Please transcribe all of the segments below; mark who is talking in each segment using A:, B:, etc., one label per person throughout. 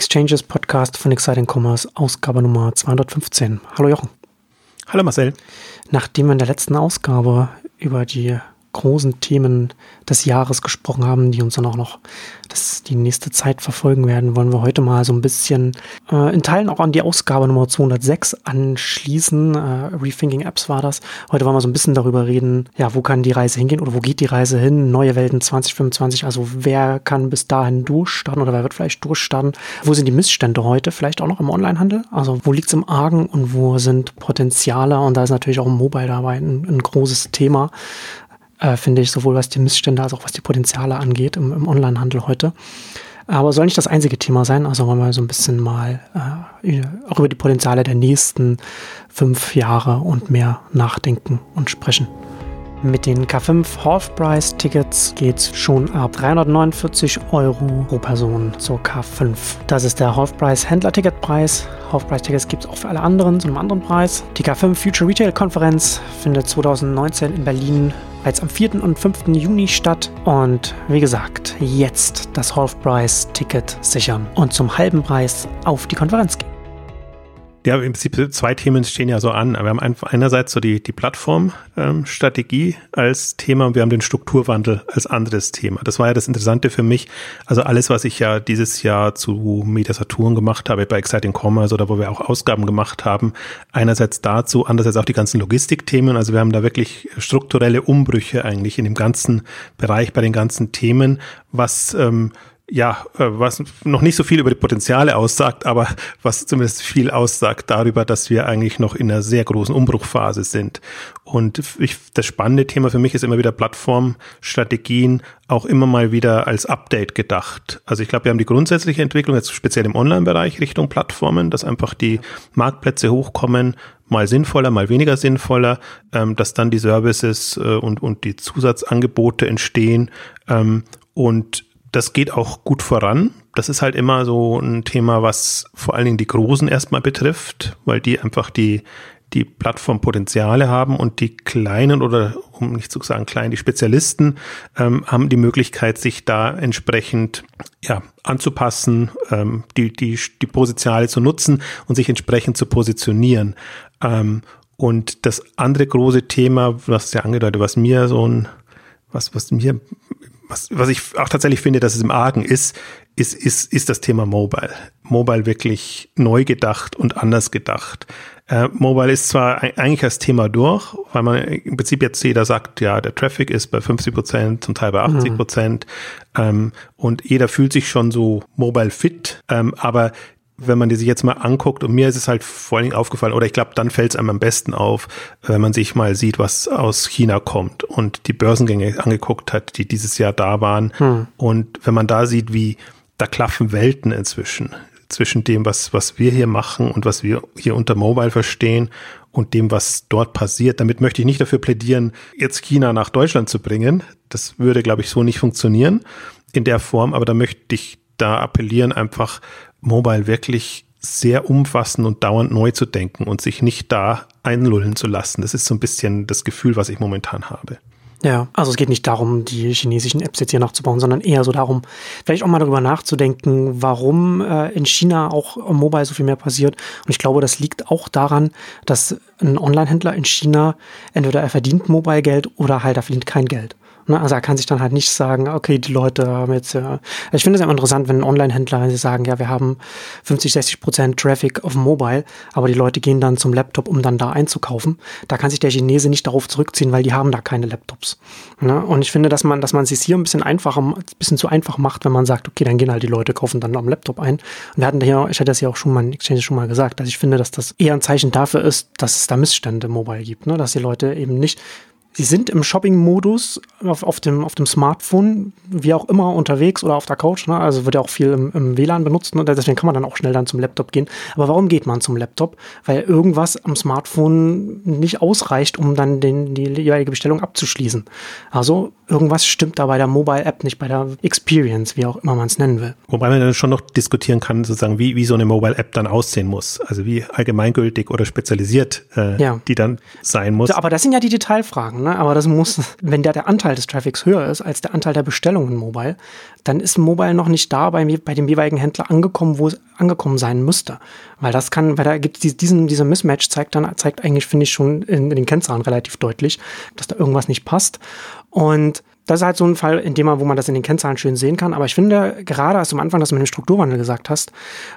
A: Exchanges Podcast von Exciting Commerce, Ausgabe Nummer 215. Hallo Jochen.
B: Hallo Marcel.
A: Nachdem wir in der letzten Ausgabe über die großen Themen des Jahres gesprochen haben, die uns dann auch noch das, die nächste Zeit verfolgen werden, wollen wir heute mal so ein bisschen äh, in Teilen auch an die Ausgabe Nummer 206 anschließen. Äh, Rethinking Apps war das. Heute wollen wir so ein bisschen darüber reden, ja, wo kann die Reise hingehen oder wo geht die Reise hin? Neue Welten 2025, also wer kann bis dahin durchstarten oder wer wird vielleicht durchstarten? Wo sind die Missstände heute? Vielleicht auch noch im Onlinehandel? Also wo liegt es im Argen und wo sind Potenziale? Und da ist natürlich auch Mobile dabei ein, ein großes Thema äh, finde ich, sowohl was die Missstände als auch was die Potenziale angeht im, im Onlinehandel heute. Aber soll nicht das einzige Thema sein, also wollen wir so ein bisschen mal äh, auch über die Potenziale der nächsten fünf Jahre und mehr nachdenken und sprechen. Mit den K5 Half-Price-Tickets geht's schon ab 349 Euro pro Person zur K5. Das ist der Half-Price-Händler-Ticketpreis. Half-Price-Tickets gibt es auch für alle anderen zu einem anderen Preis. Die K5 Future Retail Konferenz findet 2019 in Berlin bereits am 4. und 5. Juni statt. Und wie gesagt, jetzt das Half-Price-Ticket sichern und zum halben Preis auf die Konferenz gehen.
B: Ja, im Prinzip zwei Themen stehen ja so an. Wir haben einerseits so die, die Plattformstrategie ähm, als Thema und wir haben den Strukturwandel als anderes Thema. Das war ja das Interessante für mich. Also alles, was ich ja dieses Jahr zu Media Saturn gemacht habe, bei Exciting Commerce oder wo wir auch Ausgaben gemacht haben, einerseits dazu, andererseits auch die ganzen Logistikthemen. Also wir haben da wirklich strukturelle Umbrüche eigentlich in dem ganzen Bereich bei den ganzen Themen, was ähm, ja, äh, was noch nicht so viel über die Potenziale aussagt, aber was zumindest viel aussagt darüber, dass wir eigentlich noch in einer sehr großen Umbruchphase sind. Und ich, das spannende Thema für mich ist immer wieder Plattformstrategien auch immer mal wieder als Update gedacht. Also ich glaube, wir haben die grundsätzliche Entwicklung jetzt speziell im Online-Bereich Richtung Plattformen, dass einfach die Marktplätze hochkommen, mal sinnvoller, mal weniger sinnvoller, ähm, dass dann die Services äh, und, und die Zusatzangebote entstehen ähm, und das geht auch gut voran. Das ist halt immer so ein Thema, was vor allen Dingen die Großen erstmal betrifft, weil die einfach die, die Plattformpotenziale haben und die Kleinen oder um nicht zu sagen klein, die Spezialisten ähm, haben die Möglichkeit, sich da entsprechend ja, anzupassen, ähm, die, die, die Potenziale zu nutzen und sich entsprechend zu positionieren. Ähm, und das andere große Thema, was ja angedeutet, was mir so ein, was, was mir was, was ich auch tatsächlich finde, dass es im Argen ist, ist, ist, ist das Thema Mobile. Mobile wirklich neu gedacht und anders gedacht. Äh, Mobile ist zwar eigentlich als Thema durch, weil man im Prinzip jetzt jeder sagt, ja, der Traffic ist bei 50 Prozent, zum Teil bei 80 Prozent, mhm. ähm, und jeder fühlt sich schon so mobile fit, ähm, aber wenn man die sich jetzt mal anguckt, und mir ist es halt vor allen Dingen aufgefallen, oder ich glaube, dann fällt es einem am besten auf, wenn man sich mal sieht, was aus China kommt und die Börsengänge angeguckt hat, die dieses Jahr da waren. Hm. Und wenn man da sieht, wie da klaffen Welten inzwischen zwischen dem, was, was wir hier machen und was wir hier unter Mobile verstehen und dem, was dort passiert. Damit möchte ich nicht dafür plädieren, jetzt China nach Deutschland zu bringen. Das würde, glaube ich, so nicht funktionieren in der Form, aber da möchte ich da appellieren, einfach Mobile wirklich sehr umfassend und dauernd neu zu denken und sich nicht da einlullen zu lassen. Das ist so ein bisschen das Gefühl, was ich momentan habe.
A: Ja, also es geht nicht darum, die chinesischen Apps jetzt hier nachzubauen, sondern eher so darum, vielleicht auch mal darüber nachzudenken, warum äh, in China auch Mobile so viel mehr passiert. Und ich glaube, das liegt auch daran, dass ein Online-Händler in China entweder er verdient Mobile Geld oder halt er verdient kein Geld. Ne? Also er kann sich dann halt nicht sagen, okay, die Leute haben jetzt, ja. Ich finde es immer interessant, wenn Online-Händler sagen, ja, wir haben 50, 60 Prozent Traffic auf Mobile, aber die Leute gehen dann zum Laptop, um dann da einzukaufen. Da kann sich der Chinese nicht darauf zurückziehen, weil die haben da keine Laptops. Ne? Und ich finde, dass man, dass man es hier ein bisschen einfacher, ein bisschen zu einfach macht, wenn man sagt, okay, dann gehen halt die Leute, kaufen dann am Laptop ein. Und wir hatten hier, ich hatte das ja auch schon mal in Exchange schon mal gesagt, dass ich finde, dass das eher ein Zeichen dafür ist, dass es da Missstände Mobile gibt, ne? dass die Leute eben nicht Sie sind im Shopping-Modus auf, auf, dem, auf dem Smartphone, wie auch immer, unterwegs oder auf der Couch. Ne? Also wird ja auch viel im, im WLAN benutzt. Ne? Deswegen kann man dann auch schnell dann zum Laptop gehen. Aber warum geht man zum Laptop? Weil irgendwas am Smartphone nicht ausreicht, um dann den, die jeweilige Bestellung abzuschließen. Also irgendwas stimmt da bei der Mobile-App nicht, bei der Experience, wie auch immer man es nennen will.
B: Wobei man dann schon noch diskutieren kann, sozusagen, wie, wie so eine Mobile-App dann aussehen muss. Also wie allgemeingültig oder spezialisiert äh, ja. die dann sein muss.
A: Aber das sind ja die Detailfragen ne? aber das muss, wenn der, der Anteil des Traffics höher ist als der Anteil der Bestellungen mobile, dann ist Mobile noch nicht da bei, bei dem jeweiligen Händler angekommen, wo es angekommen sein müsste. Weil das kann, weil da gibt es diesen, dieser Mismatch zeigt dann, zeigt eigentlich, finde ich, schon in, in den Kennzahlen relativ deutlich, dass da irgendwas nicht passt. Und das ist halt so ein Fall, in dem man, wo man das in den Kennzahlen schön sehen kann. Aber ich finde, gerade als du am Anfang das mit dem Strukturwandel gesagt hast,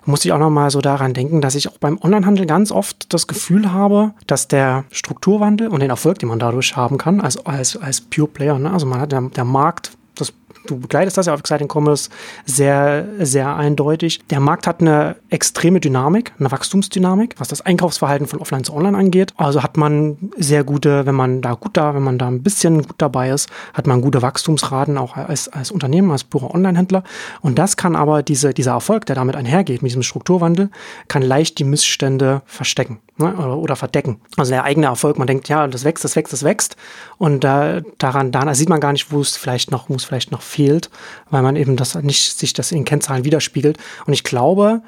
A: muss ich auch nochmal so daran denken, dass ich auch beim Onlinehandel ganz oft das Gefühl habe, dass der Strukturwandel und den Erfolg, den man dadurch haben kann, als, als, als Pure Player, ne? also man hat der, der Markt du begleitest das ja auf Exciting Commerce sehr, sehr eindeutig. Der Markt hat eine extreme Dynamik, eine Wachstumsdynamik, was das Einkaufsverhalten von Offline zu Online angeht. Also hat man sehr gute, wenn man da gut da, wenn man da ein bisschen gut dabei ist, hat man gute Wachstumsraten auch als, als Unternehmen, als purer Online-Händler. Und das kann aber diese, dieser Erfolg, der damit einhergeht, mit diesem Strukturwandel, kann leicht die Missstände verstecken ne, oder, oder, verdecken. Also der eigene Erfolg, man denkt, ja, das wächst, das wächst, das wächst. Und äh, daran, daran sieht man gar nicht, wo es vielleicht noch, wo es vielleicht noch fehlt, weil man eben das nicht, sich das in Kennzahlen widerspiegelt. Und ich glaube,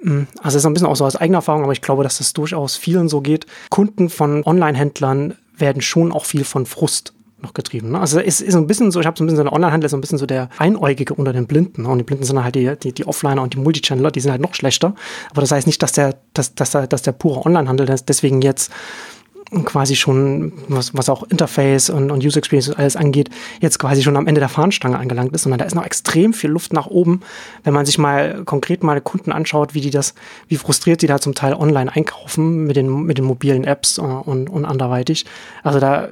A: hm, also es ist ein bisschen auch so aus eigener Erfahrung, aber ich glaube, dass das durchaus vielen so geht. Kunden von Online-Händlern werden schon auch viel von Frust noch getrieben. Ne? Also es ist so ein bisschen so, ich habe so ein bisschen so eine Online-Handel, so ein bisschen so der Einäugige unter den Blinden. Ne? Und die Blinden sind halt die, die, die Offliner und die Multichannel, die sind halt noch schlechter. Aber das heißt nicht, dass der, dass, dass, dass der pure Online-Handel deswegen jetzt quasi schon, was, was auch Interface und, und User Experience alles angeht, jetzt quasi schon am Ende der Fahnenstange angelangt ist, sondern da ist noch extrem viel Luft nach oben, wenn man sich mal konkret mal Kunden anschaut, wie die das, wie frustriert die da zum Teil online einkaufen mit den, mit den mobilen Apps äh, und, und anderweitig. Also da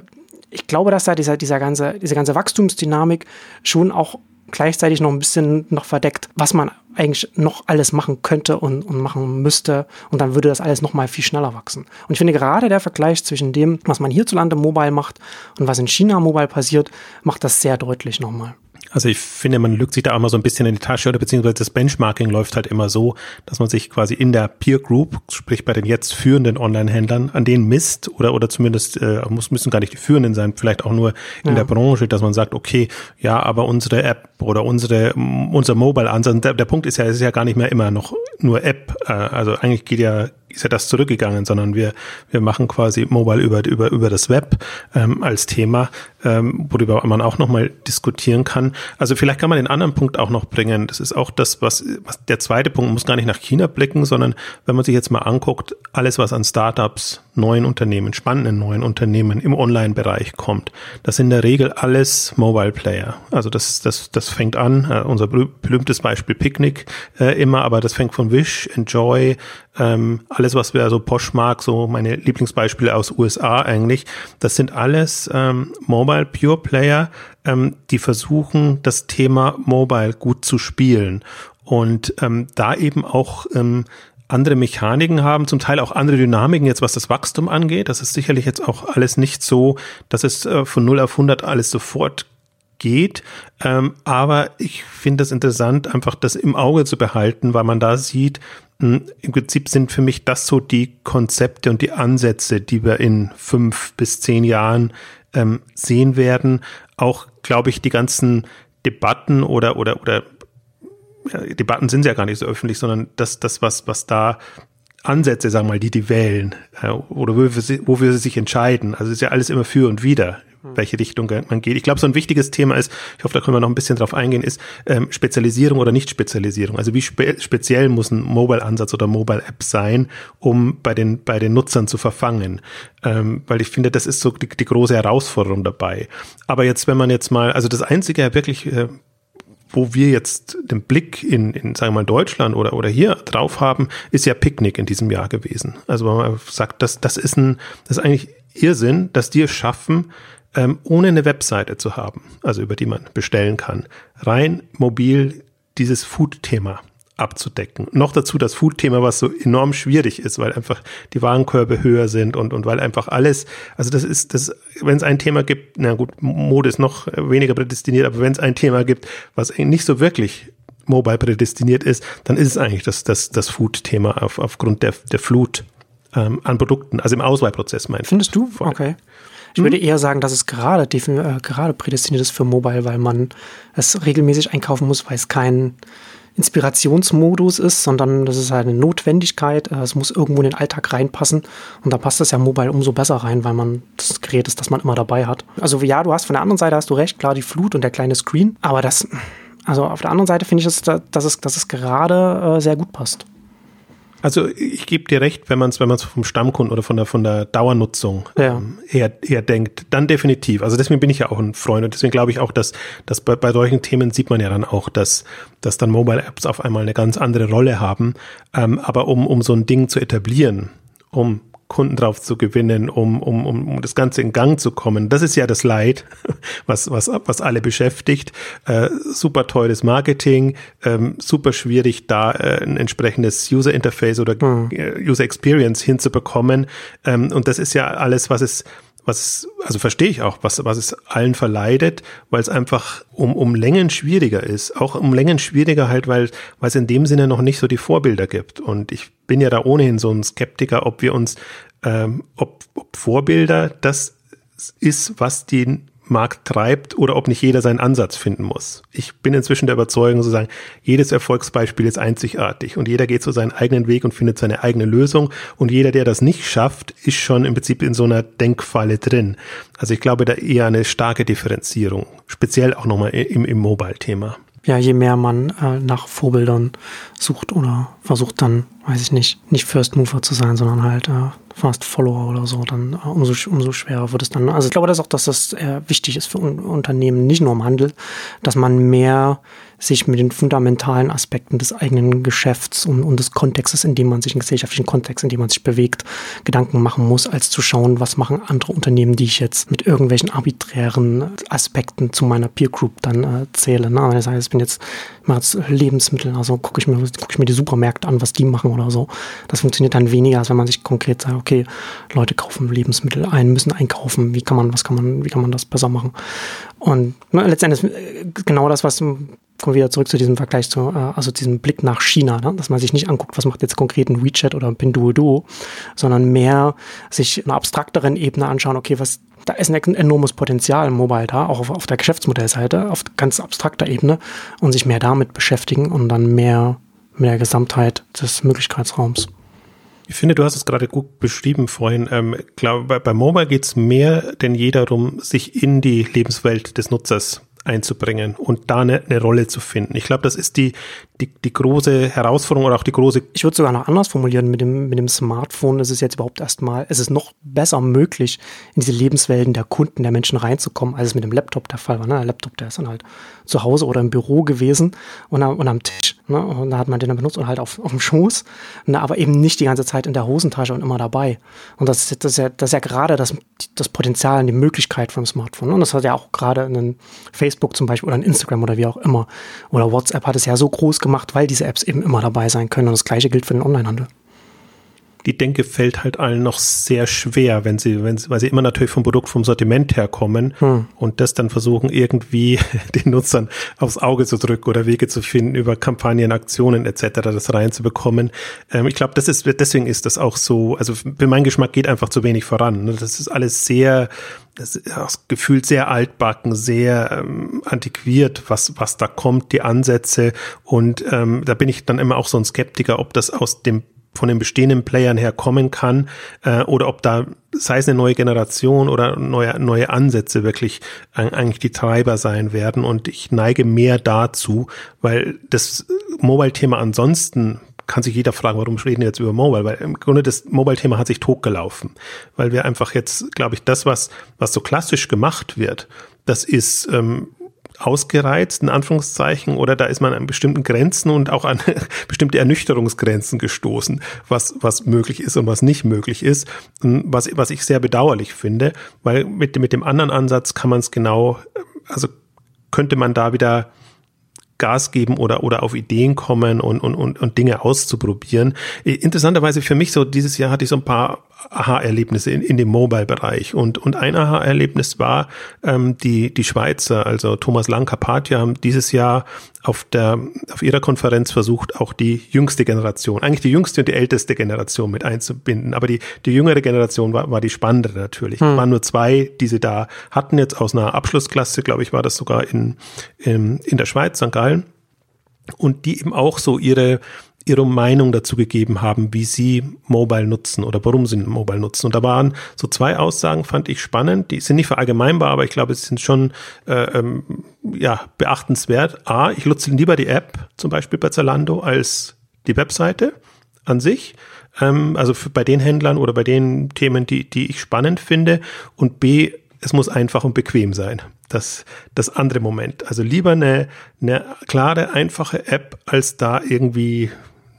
A: ich glaube, dass da dieser, dieser ganze, diese ganze Wachstumsdynamik schon auch gleichzeitig noch ein bisschen noch verdeckt, was man eigentlich noch alles machen könnte und, und machen müsste. Und dann würde das alles noch mal viel schneller wachsen. Und ich finde gerade der Vergleich zwischen dem, was man hierzulande mobile macht und was in China mobile passiert, macht das sehr deutlich nochmal.
B: Also ich finde, man lügt sich da auch mal so ein bisschen in die Tasche oder beziehungsweise das Benchmarking läuft halt immer so, dass man sich quasi in der Peer Group, sprich bei den jetzt führenden Online-Händlern, an denen misst oder oder zumindest äh, muss müssen gar nicht die führenden sein, vielleicht auch nur in ja. der Branche, dass man sagt, okay, ja, aber unsere App oder unsere unser Mobile-Ansatz, der, der Punkt ist ja, es ist ja gar nicht mehr immer noch nur App, äh, also eigentlich geht ja ist ja das zurückgegangen, sondern wir, wir machen quasi Mobile über, über, über das Web ähm, als Thema, ähm, worüber man auch nochmal diskutieren kann. Also vielleicht kann man den anderen Punkt auch noch bringen. Das ist auch das, was, was der zweite Punkt muss gar nicht nach China blicken, sondern wenn man sich jetzt mal anguckt, alles, was an Startups, neuen Unternehmen, spannenden neuen Unternehmen im Online-Bereich kommt, das sind in der Regel alles Mobile Player. Also das, das, das fängt an, äh, unser berühmtes Beispiel Picnic äh, immer, aber das fängt von Wish, Enjoy, ähm, alles, was wir so Poshmark, so meine Lieblingsbeispiele aus USA eigentlich, das sind alles ähm, Mobile Pure Player, ähm, die versuchen, das Thema Mobile gut zu spielen und ähm, da eben auch ähm, andere Mechaniken haben, zum Teil auch andere Dynamiken jetzt, was das Wachstum angeht. Das ist sicherlich jetzt auch alles nicht so, dass es äh, von 0 auf 100 alles sofort geht. Ähm, aber ich finde es interessant, einfach das im Auge zu behalten, weil man da sieht, hm, im Prinzip sind für mich das so die Konzepte und die Ansätze, die wir in fünf bis zehn Jahren ähm, sehen werden. Auch, glaube ich, die ganzen Debatten oder, oder, oder ja, Debatten sind ja gar nicht so öffentlich, sondern das, das was, was da Ansätze, sagen wir mal, die die wählen äh, oder wofür sie, wofür sie sich entscheiden. Also ist ja alles immer für und wieder. Welche Richtung man geht. Ich glaube, so ein wichtiges Thema ist, ich hoffe, da können wir noch ein bisschen drauf eingehen, ist ähm, Spezialisierung oder Nicht-Spezialisierung. Also wie spe speziell muss ein Mobile-Ansatz oder Mobile-App sein, um bei den, bei den Nutzern zu verfangen. Ähm, weil ich finde, das ist so die, die große Herausforderung dabei. Aber jetzt, wenn man jetzt mal, also das Einzige wirklich äh, wo wir jetzt den Blick in, in sagen wir mal, Deutschland oder, oder hier drauf haben, ist ja Picknick in diesem Jahr gewesen. Also man sagt, das, das ist ein, das ist eigentlich Irrsinn, dass die es schaffen, ähm, ohne eine Webseite zu haben, also über die man bestellen kann, rein mobil dieses Food-Thema abzudecken. Noch dazu das Food-Thema, was so enorm schwierig ist, weil einfach die Warenkörbe höher sind und, und weil einfach alles, also das ist, das, wenn es ein Thema gibt, na gut, Mode ist noch weniger prädestiniert, aber wenn es ein Thema gibt, was nicht so wirklich mobile prädestiniert ist, dann ist es eigentlich das, das, das Food-Thema auf, aufgrund der, der Flut ähm, an Produkten, also im Auswahlprozess
A: meinst Findest du? Okay. Ich mhm. würde eher sagen, dass es gerade, äh, gerade prädestiniert ist für Mobile, weil man es regelmäßig einkaufen muss, weil es kein Inspirationsmodus ist, sondern das ist halt eine Notwendigkeit. Äh, es muss irgendwo in den Alltag reinpassen. Und da passt das ja Mobile umso besser rein, weil man das Gerät ist, das man immer dabei hat. Also ja, du hast von der anderen Seite hast du recht, klar, die Flut und der kleine Screen. Aber das, also auf der anderen Seite finde ich, dass, dass, es, dass es gerade äh, sehr gut passt.
B: Also ich gebe dir recht, wenn man es wenn man's vom Stammkunden oder von der, von der Dauernutzung ja. ähm, eher, eher denkt, dann definitiv. Also deswegen bin ich ja auch ein Freund und deswegen glaube ich auch, dass, dass bei, bei solchen Themen sieht man ja dann auch, dass, dass dann Mobile Apps auf einmal eine ganz andere Rolle haben. Ähm, aber um, um so ein Ding zu etablieren, um Kunden drauf zu gewinnen, um, um, um das Ganze in Gang zu kommen. Das ist ja das Leid, was, was, was alle beschäftigt. Äh, super teures Marketing, ähm, super schwierig, da äh, ein entsprechendes User Interface oder mhm. User Experience hinzubekommen. Ähm, und das ist ja alles, was es was, also verstehe ich auch, was, was es allen verleidet, weil es einfach um, um Längen schwieriger ist. Auch um Längen schwieriger halt, weil, weil es in dem Sinne noch nicht so die Vorbilder gibt. Und ich bin ja da ohnehin so ein Skeptiker, ob wir uns, ähm, ob, ob Vorbilder das ist, was den Markt treibt oder ob nicht jeder seinen Ansatz finden muss. Ich bin inzwischen der Überzeugung, sozusagen, jedes Erfolgsbeispiel ist einzigartig und jeder geht so seinen eigenen Weg und findet seine eigene Lösung und jeder, der das nicht schafft, ist schon im Prinzip in so einer Denkfalle drin. Also ich glaube da eher eine starke Differenzierung, speziell auch nochmal im, im Mobile-Thema
A: ja, je mehr man äh, nach Vorbildern sucht oder versucht dann, weiß ich nicht, nicht First Mover zu sein, sondern halt äh, Fast Follower oder so, dann äh, umso, umso schwerer wird es dann. Also ich glaube das auch, dass das äh, wichtig ist für un Unternehmen, nicht nur im Handel, dass man mehr sich mit den fundamentalen Aspekten des eigenen Geschäfts und, und des Kontextes, in dem man sich, im gesellschaftlichen Kontext, in dem man sich bewegt, Gedanken machen muss, als zu schauen, was machen andere Unternehmen, die ich jetzt mit irgendwelchen arbiträren Aspekten zu meiner Peer Group dann äh, zähle. Na, wenn ich sage, ich bin jetzt, ich mache jetzt Lebensmittel, also gucke ich, guck ich mir die Supermärkte an, was die machen oder so. Das funktioniert dann weniger, als wenn man sich konkret sagt, okay, Leute kaufen Lebensmittel ein, müssen einkaufen, wie kann man, was kann man, wie kann man das besser machen? Und ne, letztendlich äh, genau das, was kommen wir wieder zurück zu diesem Vergleich zu, äh, also diesem Blick nach China, ne? dass man sich nicht anguckt, was macht jetzt konkret ein WeChat oder ein Pinduoduo, sondern mehr sich einer abstrakteren Ebene anschauen, okay, was, da ist ein enormes Potenzial im Mobile da, auch auf, auf der Geschäftsmodellseite, auf ganz abstrakter Ebene und sich mehr damit beschäftigen und dann mehr mit der Gesamtheit des Möglichkeitsraums.
B: Ich finde, du hast es gerade gut beschrieben vorhin. Ähm, glaube, bei, bei Mobile geht es mehr denn je darum, sich in die Lebenswelt des Nutzers einzubringen und da eine, eine Rolle zu finden. Ich glaube, das ist die, die, die große Herausforderung oder auch die große.
A: Ich würde sogar noch anders formulieren. Mit dem, mit dem Smartphone ist es jetzt überhaupt erstmal, es ist noch besser möglich, in diese Lebenswelten der Kunden, der Menschen reinzukommen, als es mit dem Laptop der Fall war. Ne? Der Laptop, der ist dann halt zu Hause oder im Büro gewesen und, und am Tisch. Ne? Und da hat man den dann benutzt und halt auf, auf dem Schoß, ne? aber eben nicht die ganze Zeit in der Hosentasche und immer dabei. Und das, das, ist, ja, das ist ja gerade das, das Potenzial und die Möglichkeit vom Smartphone. Ne? Und das hat ja auch gerade ein Facebook zum Beispiel oder ein Instagram oder wie auch immer. Oder WhatsApp hat es ja so groß gemacht, weil diese Apps eben immer dabei sein können. Und das gleiche gilt für den Onlinehandel
B: die Denke fällt halt allen noch sehr schwer, wenn sie, wenn sie, weil sie immer natürlich vom Produkt, vom Sortiment herkommen hm. und das dann versuchen, irgendwie den Nutzern aufs Auge zu drücken oder Wege zu finden, über Kampagnen, Aktionen etc. das reinzubekommen. Ähm, ich glaube, das ist, deswegen ist das auch so, also für meinen Geschmack geht einfach zu wenig voran. Ne? Das ist alles sehr, das ist gefühlt sehr altbacken, sehr ähm, antiquiert, was, was da kommt, die Ansätze. Und ähm, da bin ich dann immer auch so ein Skeptiker, ob das aus dem von den bestehenden Playern her kommen kann äh, oder ob da sei es eine neue Generation oder neue, neue Ansätze wirklich eigentlich die Treiber sein werden. Und ich neige mehr dazu, weil das Mobile-Thema ansonsten kann sich jeder fragen, warum reden wir jetzt über Mobile? Weil im Grunde das Mobile-Thema hat sich totgelaufen. Weil wir einfach jetzt, glaube ich, das, was, was so klassisch gemacht wird, das ist ähm, ausgereizt, in Anführungszeichen, oder da ist man an bestimmten Grenzen und auch an bestimmte Ernüchterungsgrenzen gestoßen, was, was möglich ist und was nicht möglich ist, was, was ich sehr bedauerlich finde, weil mit, mit dem anderen Ansatz kann man es genau, also könnte man da wieder Gas geben oder, oder auf Ideen kommen und, und, und, und Dinge auszuprobieren. Interessanterweise für mich so, dieses Jahr hatte ich so ein paar Aha-Erlebnisse in, in dem Mobile-Bereich. Und, und ein Aha-Erlebnis war ähm, die, die Schweizer, also Thomas Lang Carpathia, haben dieses Jahr auf, der, auf ihrer Konferenz versucht, auch die jüngste Generation, eigentlich die jüngste und die älteste Generation mit einzubinden. Aber die, die jüngere Generation war, war die spannendere natürlich. Hm. Es waren nur zwei, die sie da hatten, jetzt aus einer Abschlussklasse, glaube ich, war das sogar in, in, in der Schweiz, St. Gallen. Und die eben auch so ihre, ihre Meinung dazu gegeben haben, wie sie Mobile nutzen oder warum sie Mobile nutzen. Und da waren so zwei Aussagen, fand ich spannend. Die sind nicht verallgemeinbar, aber ich glaube, es sind schon äh, ähm, ja, beachtenswert. A, ich nutze lieber die App, zum Beispiel bei Zalando, als die Webseite. an sich, ähm, also bei den Händlern oder bei den Themen, die, die ich spannend finde. Und B, es muss einfach und bequem sein. Das, das andere Moment. Also lieber eine, eine klare, einfache App, als da irgendwie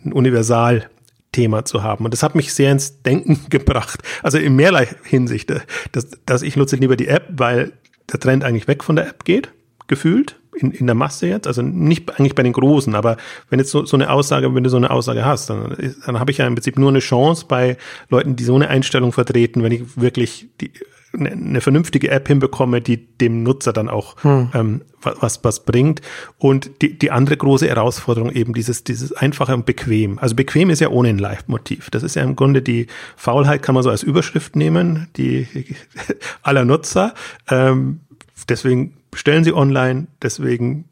B: ein Universal-Thema zu haben. Und das hat mich sehr ins Denken gebracht. Also in mehrerlei Hinsicht, dass, dass ich nutze lieber die App, weil der Trend eigentlich weg von der App geht, gefühlt in, in der Masse jetzt, also nicht eigentlich bei den Großen, aber wenn jetzt so, so eine Aussage, wenn du so eine Aussage hast, dann, dann habe ich ja im Prinzip nur eine Chance bei Leuten, die so eine Einstellung vertreten, wenn ich wirklich die, eine, eine vernünftige App hinbekomme, die dem Nutzer dann auch hm. ähm, was, was bringt. Und die, die andere große Herausforderung eben dieses, dieses einfache und bequem. Also bequem ist ja ohne ein Live-Motiv. Das ist ja im Grunde die Faulheit, kann man so als Überschrift nehmen, die aller Nutzer. Ähm, deswegen bestellen sie online, deswegen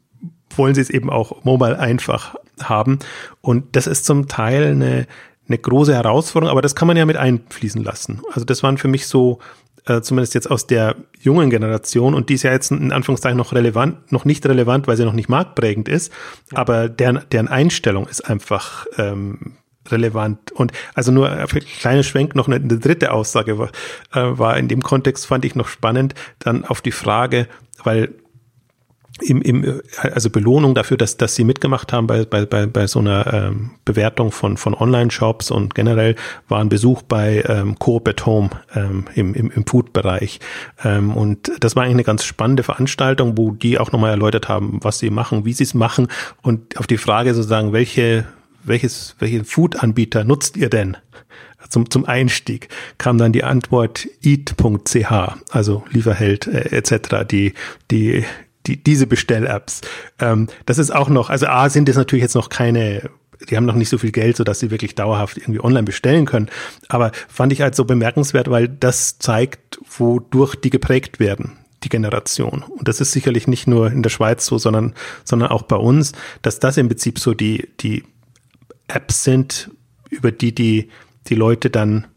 B: wollen sie es eben auch mobile einfach haben. Und das ist zum Teil eine, eine große Herausforderung, aber das kann man ja mit einfließen lassen. Also das waren für mich so, äh, zumindest jetzt aus der jungen Generation, und die ist ja jetzt in Anführungszeichen noch relevant, noch nicht relevant, weil sie noch nicht marktprägend ist, ja. aber deren, deren Einstellung ist einfach ähm, relevant. Und also nur für kleine Schwenk noch eine, eine dritte Aussage war, äh, war in dem Kontext fand ich noch spannend, dann auf die Frage, weil im, im, also Belohnung dafür, dass, dass sie mitgemacht haben bei, bei, bei, bei so einer ähm, Bewertung von, von Online-Shops und generell war ein Besuch bei ähm, Coop at Home ähm, im, im, im Food-Bereich. Ähm, und das war eigentlich eine ganz spannende Veranstaltung, wo die auch nochmal erläutert haben, was sie machen, wie sie es machen und auf die Frage sozusagen, welche welches, welchen Food-Anbieter nutzt ihr denn? Zum, zum Einstieg kam dann die Antwort eat.ch, also Lieferheld äh, etc., die, die, die, diese Bestell-Apps. Ähm, das ist auch noch, also A sind es natürlich jetzt noch keine die haben noch nicht so viel Geld, sodass sie wirklich dauerhaft irgendwie online bestellen können. Aber fand ich halt so bemerkenswert, weil das zeigt, wodurch die geprägt werden, die Generation. Und das ist sicherlich nicht nur in der Schweiz so, sondern, sondern auch bei uns, dass das im Prinzip so die, die Apps sind, über die die, die Leute dann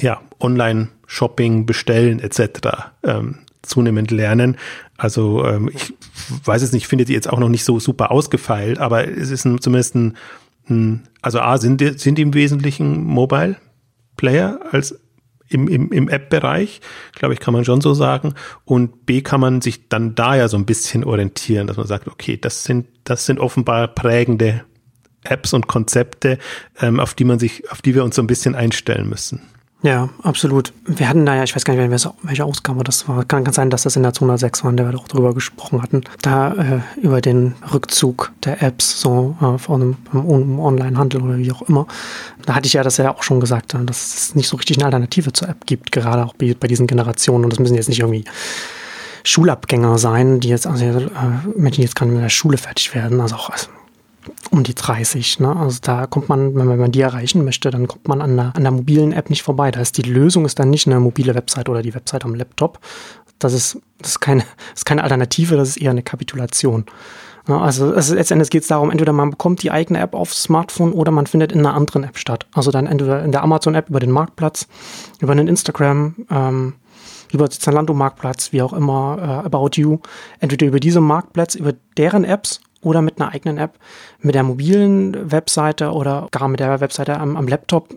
B: ja Online-Shopping bestellen etc. Ähm, zunehmend lernen. Also ähm, ich weiß es nicht, finde die jetzt auch noch nicht so super ausgefeilt, aber es ist ein, zumindest ein, ein also A, sind die, sind die im Wesentlichen Mobile Player als im, im, im App-Bereich, glaube ich, kann man schon so sagen. Und B kann man sich dann da ja so ein bisschen orientieren, dass man sagt, okay, das sind, das sind offenbar prägende Apps und Konzepte, ähm, auf die man sich, auf die wir uns so ein bisschen einstellen müssen.
A: Ja, absolut. Wir hatten da ja, ich weiß gar nicht, welche Ausgabe das war. Kann, kann sein, dass das in der 206 war, in der wir auch drüber gesprochen hatten. Da äh, über den Rückzug der Apps so äh, von einem Online-Handel oder wie auch immer. Da hatte ich ja das ja auch schon gesagt, äh, dass es nicht so richtig eine Alternative zur App gibt, gerade auch bei, bei diesen Generationen. Und das müssen jetzt nicht irgendwie Schulabgänger sein, die jetzt, also äh, Menschen, die jetzt gerade mit der Schule fertig werden, also auch also um die 30. Ne? Also da kommt man, wenn man, die erreichen möchte, dann kommt man an der, an der mobilen App nicht vorbei. Da ist die Lösung ist dann nicht eine mobile Website oder die Website am Laptop. Das ist, das ist, keine, das ist keine Alternative, das ist eher eine Kapitulation. Ja, also, also letztendlich geht es darum, entweder man bekommt die eigene App aufs Smartphone oder man findet in einer anderen App statt. Also dann entweder in der Amazon-App über den Marktplatz, über den Instagram, ähm, über den Zalando-Marktplatz, wie auch immer, äh, About You, entweder über diese Marktplätze, über deren Apps oder mit einer eigenen App, mit der mobilen Webseite oder gar mit der Webseite am, am Laptop.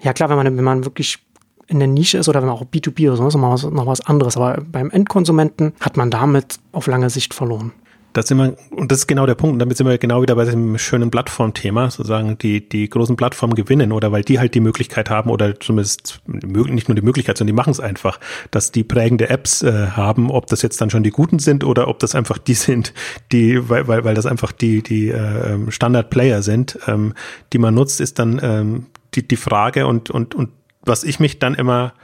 A: Ja klar, wenn man, wenn man wirklich in der Nische ist oder wenn man auch B2B oder so, ist noch was, noch was anderes. Aber beim Endkonsumenten hat man damit auf lange Sicht verloren.
B: Das sind wir, und das ist genau der Punkt, und damit sind wir genau wieder bei diesem schönen Plattformthema, sozusagen die, die großen Plattformen gewinnen oder weil die halt die Möglichkeit haben oder zumindest nicht nur die Möglichkeit, sondern die machen es einfach, dass die prägende Apps äh, haben, ob das jetzt dann schon die guten sind oder ob das einfach die sind, die, weil, weil, weil das einfach die, die äh, Standard-Player sind, ähm, die man nutzt, ist dann ähm, die, die Frage und, und, und was ich mich dann immer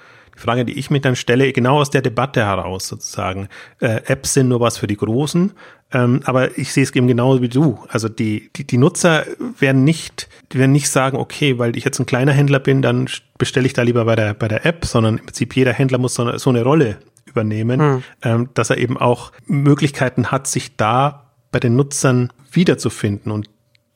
B: Frage, die ich mir dann stelle, genau aus der Debatte heraus sozusagen. Äh, Apps sind nur was für die Großen, ähm, aber ich sehe es eben genauso wie du. Also die, die, die Nutzer werden nicht, die werden nicht sagen, okay, weil ich jetzt ein kleiner Händler bin, dann bestelle ich da lieber bei der, bei der App, sondern im Prinzip jeder Händler muss so eine, so eine Rolle übernehmen, mhm. ähm, dass er eben auch Möglichkeiten hat, sich da bei den Nutzern wiederzufinden und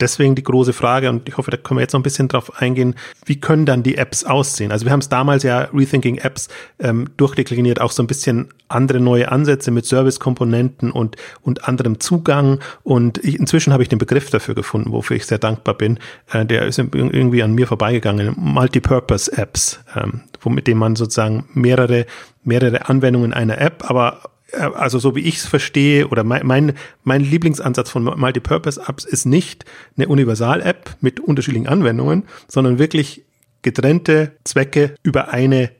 B: deswegen die große Frage, und ich hoffe, da können wir jetzt noch ein bisschen drauf eingehen, wie können dann die Apps aussehen? Also wir haben es damals ja Rethinking Apps ähm, durchdekliniert, auch so ein bisschen andere neue Ansätze mit Service-Komponenten und, und anderem Zugang. Und ich, inzwischen habe ich den Begriff dafür gefunden, wofür ich sehr dankbar bin. Äh, der ist irgendwie an mir vorbeigegangen. Multipurpose-Apps, ähm, mit dem man sozusagen mehrere, mehrere Anwendungen einer App, aber also so wie ich es verstehe, oder mein, mein, mein Lieblingsansatz von Multipurpose-Apps ist nicht eine Universal-App mit unterschiedlichen Anwendungen, sondern wirklich getrennte Zwecke über eine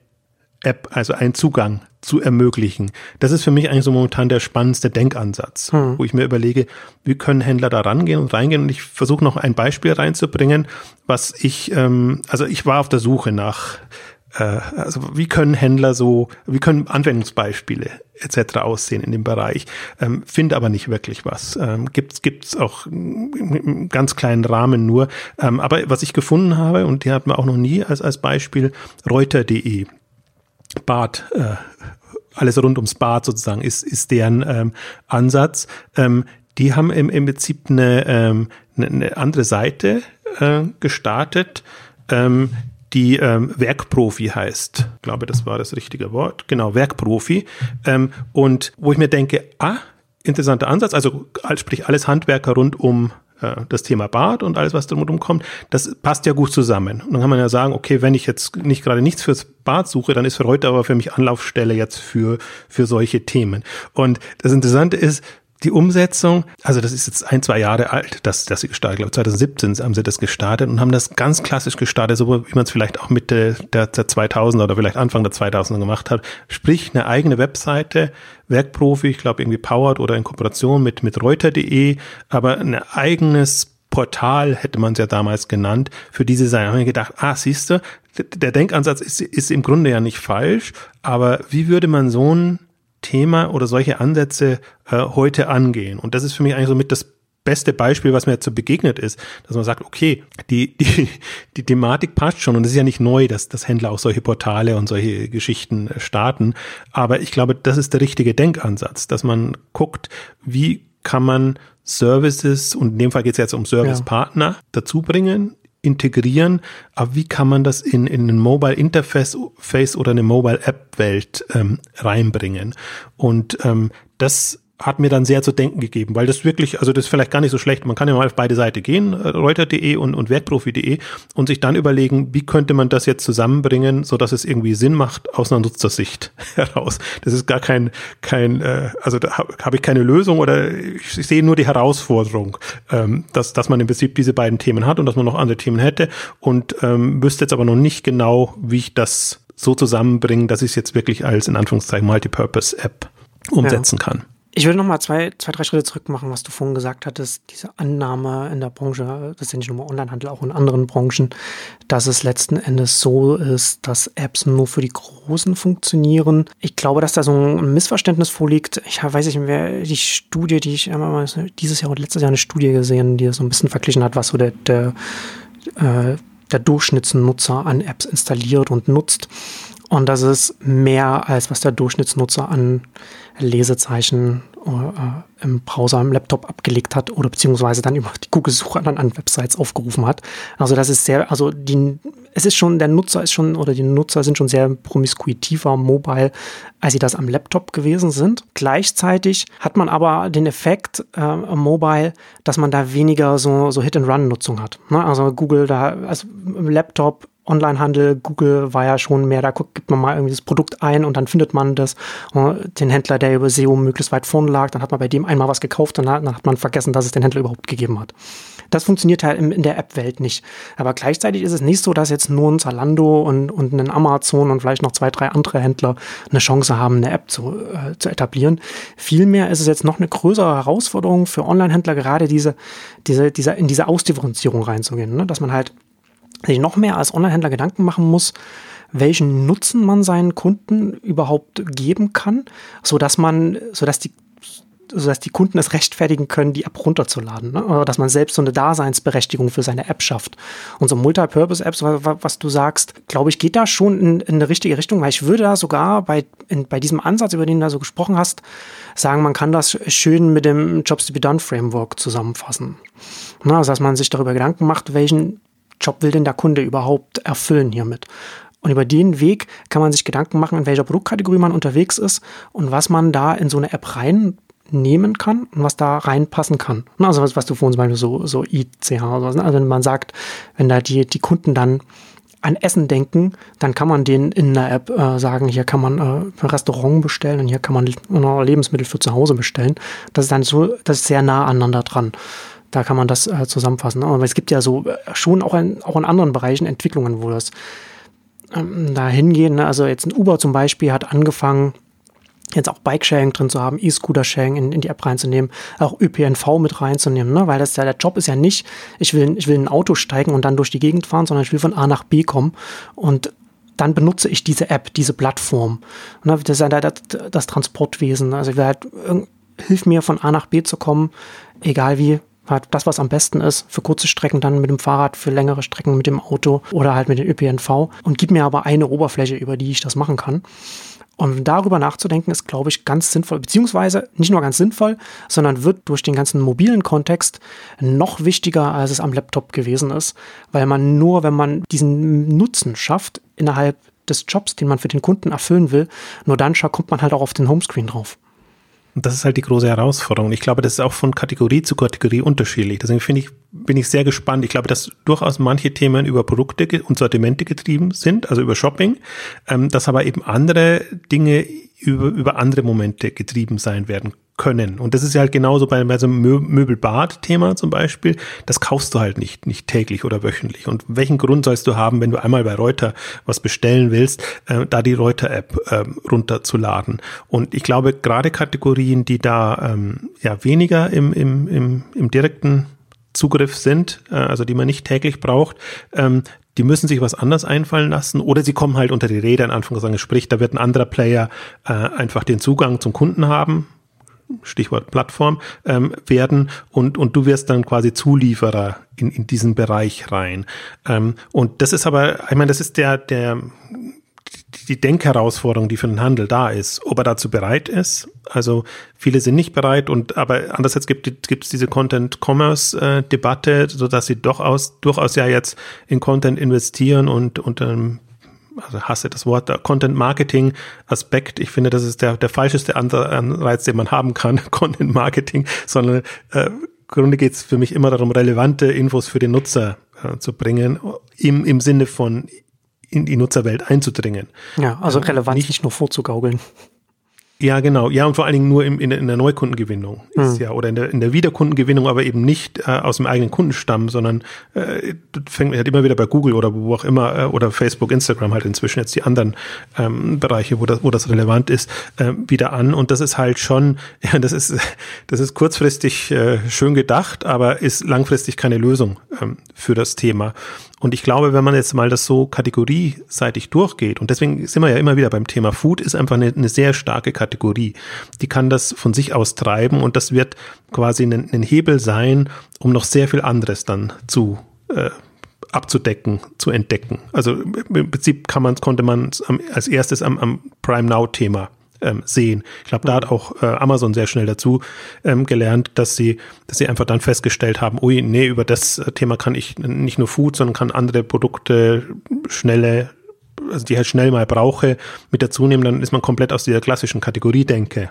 B: App, also einen Zugang zu ermöglichen. Das ist für mich eigentlich so momentan der spannendste Denkansatz, hm. wo ich mir überlege, wie können Händler da rangehen und reingehen. Und ich versuche noch ein Beispiel reinzubringen, was ich, ähm, also ich war auf der Suche nach, äh, also wie können Händler so, wie können Anwendungsbeispiele etc. aussehen in dem Bereich, ähm, finde aber nicht wirklich was. Ähm, gibt's gibt's auch im ganz kleinen Rahmen nur. Ähm, aber was ich gefunden habe, und die hatten wir auch noch nie als, als Beispiel, Reuter.de. Bad, äh, alles rund ums Bad sozusagen ist, ist deren ähm, Ansatz. Ähm, die haben im, im Prinzip eine, ähm, eine andere Seite äh, gestartet, ähm, die ähm, Werkprofi heißt. Ich glaube, das war das richtige Wort. Genau, Werkprofi. Ähm, und wo ich mir denke, ah, interessanter Ansatz, also sprich alles Handwerker rund um äh, das Thema Bad und alles, was drumherum kommt, das passt ja gut zusammen. Und dann kann man ja sagen, okay, wenn ich jetzt nicht gerade nichts fürs Bad suche, dann ist für heute aber für mich Anlaufstelle jetzt für, für solche Themen. Und das Interessante ist, die Umsetzung, also das ist jetzt ein, zwei Jahre alt, dass, dass sie gestartet, ich glaube 2017 haben sie das gestartet und haben das ganz klassisch gestartet, so wie man es vielleicht auch Mitte der, der 2000er oder vielleicht Anfang der 2000er gemacht hat. Sprich, eine eigene Webseite, Werkprofi, ich glaube irgendwie powered oder in Kooperation mit, mit Reuter.de, aber ein eigenes Portal hätte man es ja damals genannt, für diese Seite. Da haben wir gedacht, ah, siehst du, der Denkansatz ist, ist im Grunde ja nicht falsch, aber wie würde man so ein Thema oder solche Ansätze äh, heute angehen. Und das ist für mich eigentlich so mit das beste Beispiel, was mir jetzt so begegnet ist, dass man sagt, okay, die, die, die Thematik passt schon und es ist ja nicht neu, dass, dass Händler auch solche Portale und solche Geschichten äh, starten. Aber ich glaube, das ist der richtige Denkansatz, dass man guckt, wie kann man Services, und in dem Fall geht es jetzt um Servicepartner, ja. dazu bringen, integrieren, aber wie kann man das in, in ein Mobile Interface Face oder eine Mobile App Welt ähm, reinbringen? Und ähm, das hat mir dann sehr zu denken gegeben, weil das wirklich, also das ist vielleicht gar nicht so schlecht. Man kann ja mal auf beide Seiten gehen, äh, reuter.de und, und werkprofi.de und sich dann überlegen, wie könnte man das jetzt zusammenbringen, so dass es irgendwie Sinn macht aus einer Nutzersicht heraus. Das ist gar kein, kein, äh, also da habe hab ich keine Lösung oder ich, ich sehe nur die Herausforderung, ähm, dass, dass man im Prinzip diese beiden Themen hat und dass man noch andere Themen hätte und ähm, wüsste jetzt aber noch nicht genau, wie ich das so zusammenbringe, dass ich es jetzt wirklich als in Anführungszeichen Multipurpose-App umsetzen ja. kann.
A: Ich will noch mal zwei, zwei, drei Schritte zurück machen, was du vorhin gesagt hattest. Diese Annahme in der Branche, das ist ja nicht nur Onlinehandel, auch in anderen Branchen, dass es letzten Endes so ist, dass Apps nur für die Großen funktionieren. Ich glaube, dass da so ein Missverständnis vorliegt. Ich weiß nicht, wer die Studie, die ich einmal dieses Jahr oder letztes Jahr eine Studie gesehen, die so ein bisschen verglichen hat, was so der, der, äh, der Durchschnittsnutzer an Apps installiert und nutzt. Und das ist mehr als was der Durchschnittsnutzer an Lesezeichen äh, im Browser, im Laptop abgelegt hat oder beziehungsweise dann über die Google-Suche dann an Websites aufgerufen hat. Also das ist sehr, also die, es ist schon, der Nutzer ist schon oder die Nutzer sind schon sehr promiskuitiver mobile, als sie das am Laptop gewesen sind. Gleichzeitig hat man aber den Effekt äh, mobile, dass man da weniger so, so Hit-and-Run-Nutzung hat. Ne? Also Google da, also im Laptop Onlinehandel, Google war ja schon mehr, da gibt man mal irgendwie das Produkt ein und dann findet man das, äh, den Händler, der über SEO möglichst weit vorne lag, dann hat man bei dem einmal was gekauft und dann hat man vergessen, dass es den Händler überhaupt gegeben hat. Das funktioniert halt in der App-Welt nicht. Aber gleichzeitig ist es nicht so, dass jetzt nur ein Zalando und, und ein Amazon und vielleicht noch zwei, drei andere Händler eine Chance haben, eine App zu, äh, zu etablieren. Vielmehr ist es jetzt noch eine größere Herausforderung für Online-Händler, gerade diese, diese, diese, in diese Ausdifferenzierung reinzugehen, ne? dass man halt sich noch mehr als Online-Händler Gedanken machen muss, welchen Nutzen man seinen Kunden überhaupt geben kann, so dass man, so dass die sodass die Kunden es rechtfertigen können, die App runterzuladen. Ne? Oder dass man selbst so eine Daseinsberechtigung für seine App schafft. Und so Multipurpose-Apps, was du sagst, glaube ich, geht da schon in, in eine richtige Richtung, weil ich würde da sogar bei, in, bei diesem Ansatz, über den du da so gesprochen hast, sagen, man kann das schön mit dem Jobs to be done Framework zusammenfassen. Ne? Also, dass man sich darüber Gedanken macht, welchen Job will denn der Kunde überhaupt erfüllen hiermit? Und über den Weg kann man sich Gedanken machen, in welcher Produktkategorie man unterwegs ist und was man da in so eine App reinnehmen kann und was da reinpassen kann. Also was, was du vorhin zum Beispiel so, so ICH oder so, ne? also wenn man sagt, wenn da die, die Kunden dann an Essen denken, dann kann man denen in der App äh, sagen, hier kann man äh, ein Restaurant bestellen und hier kann man äh, Lebensmittel für zu Hause bestellen. Das ist dann so, das ist sehr nah aneinander dran. Da kann man das äh, zusammenfassen. Aber es gibt ja so äh, schon auch in, auch in anderen Bereichen Entwicklungen, wo das ähm, da hingehen. Ne? Also jetzt ein Uber zum Beispiel hat angefangen, jetzt auch Bike-Sharing drin zu haben, E-Scooter-Sharing in, in die App reinzunehmen, auch ÖPNV mit reinzunehmen, ne? weil das ja der Job ist ja nicht, ich will, ich will in ein Auto steigen und dann durch die Gegend fahren, sondern ich will von A nach B kommen und dann benutze ich diese App, diese Plattform. Ne? Das ist ja das, das Transportwesen. Also ich will halt, hilf mir von A nach B zu kommen, egal wie, halt das, was am besten ist, für kurze Strecken dann mit dem Fahrrad, für längere Strecken mit dem Auto oder halt mit dem ÖPNV und gib mir aber eine Oberfläche, über die ich das machen kann. Und darüber nachzudenken ist, glaube ich, ganz sinnvoll, beziehungsweise nicht nur ganz sinnvoll, sondern wird durch den ganzen mobilen Kontext noch wichtiger, als es am Laptop gewesen ist, weil man nur, wenn man diesen Nutzen schafft innerhalb des Jobs, den man für den Kunden erfüllen will, nur dann kommt man halt auch auf den Homescreen drauf.
B: Und das ist halt die große Herausforderung. Ich glaube, das ist auch von Kategorie zu Kategorie unterschiedlich. Deswegen finde ich, bin ich sehr gespannt. Ich glaube, dass durchaus manche Themen über Produkte und Sortimente getrieben sind, also über Shopping, ähm, dass aber eben andere Dinge über, über andere Momente getrieben sein werden können. Und das ist ja halt genauso bei, bei so einem Möbelbad-Thema zum Beispiel. Das kaufst du halt nicht, nicht täglich oder wöchentlich. Und welchen Grund sollst du haben, wenn du einmal bei Reuter was bestellen willst, äh, da die Reuter-App äh, runterzuladen? Und ich glaube, gerade Kategorien, die da ähm, ja weniger im, im, im, im direkten Zugriff sind, äh, also die man nicht täglich braucht, ähm, die müssen sich was anders einfallen lassen oder sie kommen halt unter die Räder in Anführungszeichen, sprich, da wird ein anderer Player äh, einfach den Zugang zum Kunden haben, Stichwort Plattform, ähm, werden und, und du wirst dann quasi Zulieferer in, in diesen Bereich rein. Ähm, und das ist aber, ich meine, das ist der, der, die Denkherausforderung, die für den Handel da ist, ob er dazu bereit ist. Also viele sind nicht bereit und aber andererseits gibt es diese Content-Commerce-Debatte, so dass sie doch aus, durchaus ja jetzt in Content investieren und und ähm, also hasse das Wort, der Content Marketing Aspekt. Ich finde, das ist der, der falscheste Anreiz, den man haben kann, Content Marketing, sondern äh, im Grunde geht es für mich immer darum, relevante Infos für den Nutzer äh, zu bringen, im, im Sinne von in die Nutzerwelt einzudringen.
A: Ja, also relevant nicht, nicht nur vorzugaukeln.
B: Ja, genau. Ja, und vor allen Dingen nur im, in, der, in der Neukundengewinnung ist hm. ja, oder in der, in der Wiederkundengewinnung, aber eben nicht äh, aus dem eigenen Kundenstamm, sondern äh, fängt halt immer wieder bei Google oder wo auch immer, äh, oder Facebook, Instagram halt inzwischen jetzt die anderen ähm, Bereiche, wo das, wo das relevant ist, äh, wieder an. Und das ist halt schon, ja, das ist, das ist kurzfristig äh, schön gedacht, aber ist langfristig keine Lösung ähm, für das Thema. Und ich glaube, wenn man jetzt mal das so kategorieseitig durchgeht, und deswegen sind wir ja immer wieder beim Thema Food, ist einfach eine, eine sehr starke Kategorie. Die kann das von sich aus treiben und das wird quasi ein, ein Hebel sein, um noch sehr viel anderes dann zu äh, abzudecken, zu entdecken. Also im Prinzip kann man, konnte man als erstes am, am Prime Now Thema ähm, sehen. Ich glaube, da hat auch äh, Amazon sehr schnell dazu ähm, gelernt, dass sie, dass sie einfach dann festgestellt haben, ui, nee, über das äh, Thema kann ich nicht nur Food, sondern kann andere Produkte schnelle also die halt schnell mal brauche, mit dazu nehmen, dann ist man komplett aus dieser klassischen Kategorie-Denke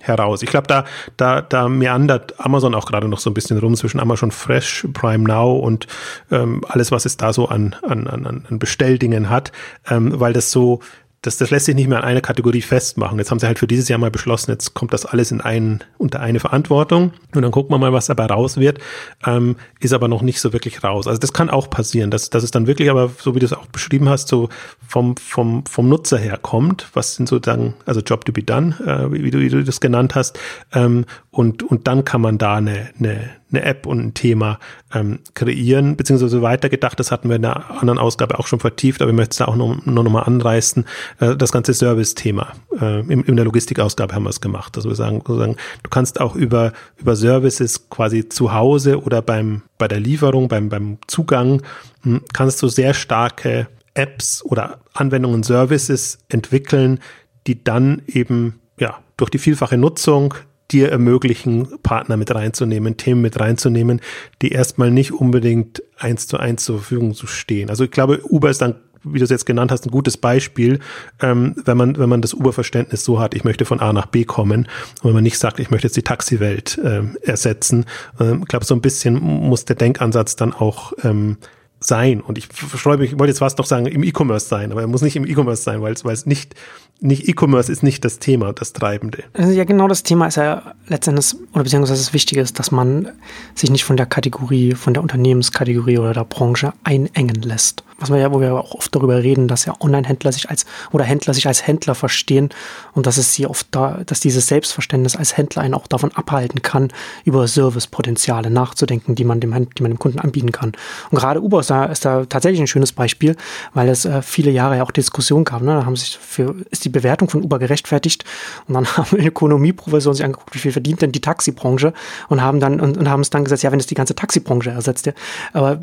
B: heraus. Ich glaube, da, da, da meandert Amazon auch gerade noch so ein bisschen rum zwischen Amazon Fresh, Prime Now und ähm, alles, was es da so an, an, an, an Bestelldingen hat, ähm, weil das so das, das lässt sich nicht mehr an eine Kategorie festmachen. Jetzt haben sie halt für dieses Jahr mal beschlossen, jetzt kommt das alles in einen, unter eine Verantwortung und dann gucken wir mal, was dabei raus wird, ähm, ist aber noch nicht so wirklich raus. Also das kann auch passieren, dass, dass es dann wirklich aber, so wie du es auch beschrieben hast, so vom, vom, vom Nutzer her kommt, was sind sozusagen, also Job to be done, äh, wie, du, wie du das genannt hast, ähm, und, und dann kann man da eine, eine, eine App und ein Thema ähm, kreieren, beziehungsweise weitergedacht, das hatten wir in der anderen Ausgabe auch schon vertieft, aber ich möchte es da auch noch, noch, noch anreißen, äh, das ganze Service-Thema. Äh, in, in der Logistikausgabe haben wir es gemacht. Also wir sagen, sagen, du kannst auch über, über Services quasi zu Hause oder beim, bei der Lieferung, beim, beim Zugang, mh, hm, kannst du sehr starke Apps oder Anwendungen, Services entwickeln, die dann eben ja durch die vielfache Nutzung dir ermöglichen, Partner mit reinzunehmen, Themen mit reinzunehmen, die erstmal nicht unbedingt eins zu eins zur Verfügung zu stehen. Also ich glaube, Uber ist dann wie du es jetzt genannt hast, ein gutes Beispiel, ähm, wenn man, wenn man das Uber-Verständnis so hat, ich möchte von A nach B kommen und wenn man nicht sagt, ich möchte jetzt die Taxiwelt ähm, ersetzen. Ähm, ich glaube, so ein bisschen muss der Denkansatz dann auch ähm, sein. Und ich freue mich, ich wollte jetzt fast noch sagen, im E-Commerce sein, aber er muss nicht im E-Commerce sein, weil es, weil es nicht, nicht E-Commerce ist nicht das Thema, das Treibende.
A: Also ja, genau das Thema ist ja letztendlich, oder beziehungsweise das Wichtige ist, dass man sich nicht von der Kategorie, von der Unternehmenskategorie oder der Branche einengen lässt was wir ja, wo wir auch oft darüber reden, dass ja Online-Händler sich als oder Händler sich als Händler verstehen und dass es sie oft da, dass dieses Selbstverständnis als Händler einen auch davon abhalten kann, über Servicepotenziale nachzudenken, die man dem, die man dem Kunden anbieten kann. Und gerade Uber ist da, ist da tatsächlich ein schönes Beispiel, weil es äh, viele Jahre ja auch Diskussion gab. Ne? Da haben sich für, ist die Bewertung von Uber gerechtfertigt und dann haben Ökonomieprofessoren sich angeguckt, wie viel verdient denn die Taxibranche und haben dann und, und haben es dann gesagt, ja, wenn es die ganze Taxibranche ersetzt, aber,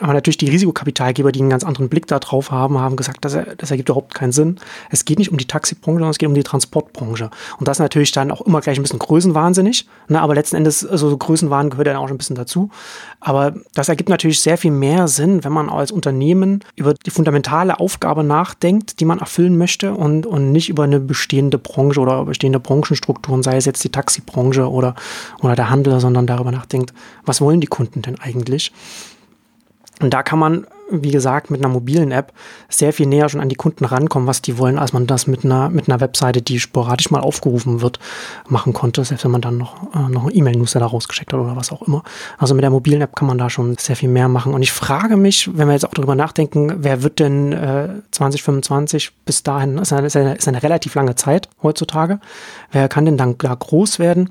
A: aber natürlich die Risikokapitalgeber, die einen ganz anderen Blick darauf haben, haben gesagt, das, das ergibt überhaupt keinen Sinn. Es geht nicht um die Taxibranche, sondern es geht um die Transportbranche. Und das ist natürlich dann auch immer gleich ein bisschen größenwahnsinnig. Ne? Aber letzten Endes, also Größenwahn gehört ja auch schon ein bisschen dazu. Aber das ergibt natürlich sehr viel mehr Sinn, wenn man als Unternehmen über die fundamentale Aufgabe nachdenkt, die man erfüllen möchte und, und nicht über eine bestehende Branche oder bestehende Branchenstrukturen, sei es jetzt die Taxibranche oder, oder der Handel, sondern darüber nachdenkt, was wollen die Kunden denn eigentlich? Und da kann man wie gesagt, mit einer mobilen App sehr viel näher schon an die Kunden rankommen, was die wollen, als man das mit einer, mit einer Webseite, die sporadisch mal aufgerufen wird, machen konnte, selbst wenn man dann noch, äh, noch ein E-Mail-Newsletter rausgeschickt hat oder was auch immer. Also mit der mobilen App kann man da schon sehr viel mehr machen. Und ich frage mich, wenn wir jetzt auch darüber nachdenken, wer wird denn äh, 2025 bis dahin, ist, eine, ist eine relativ lange Zeit heutzutage, wer kann denn dann da groß werden?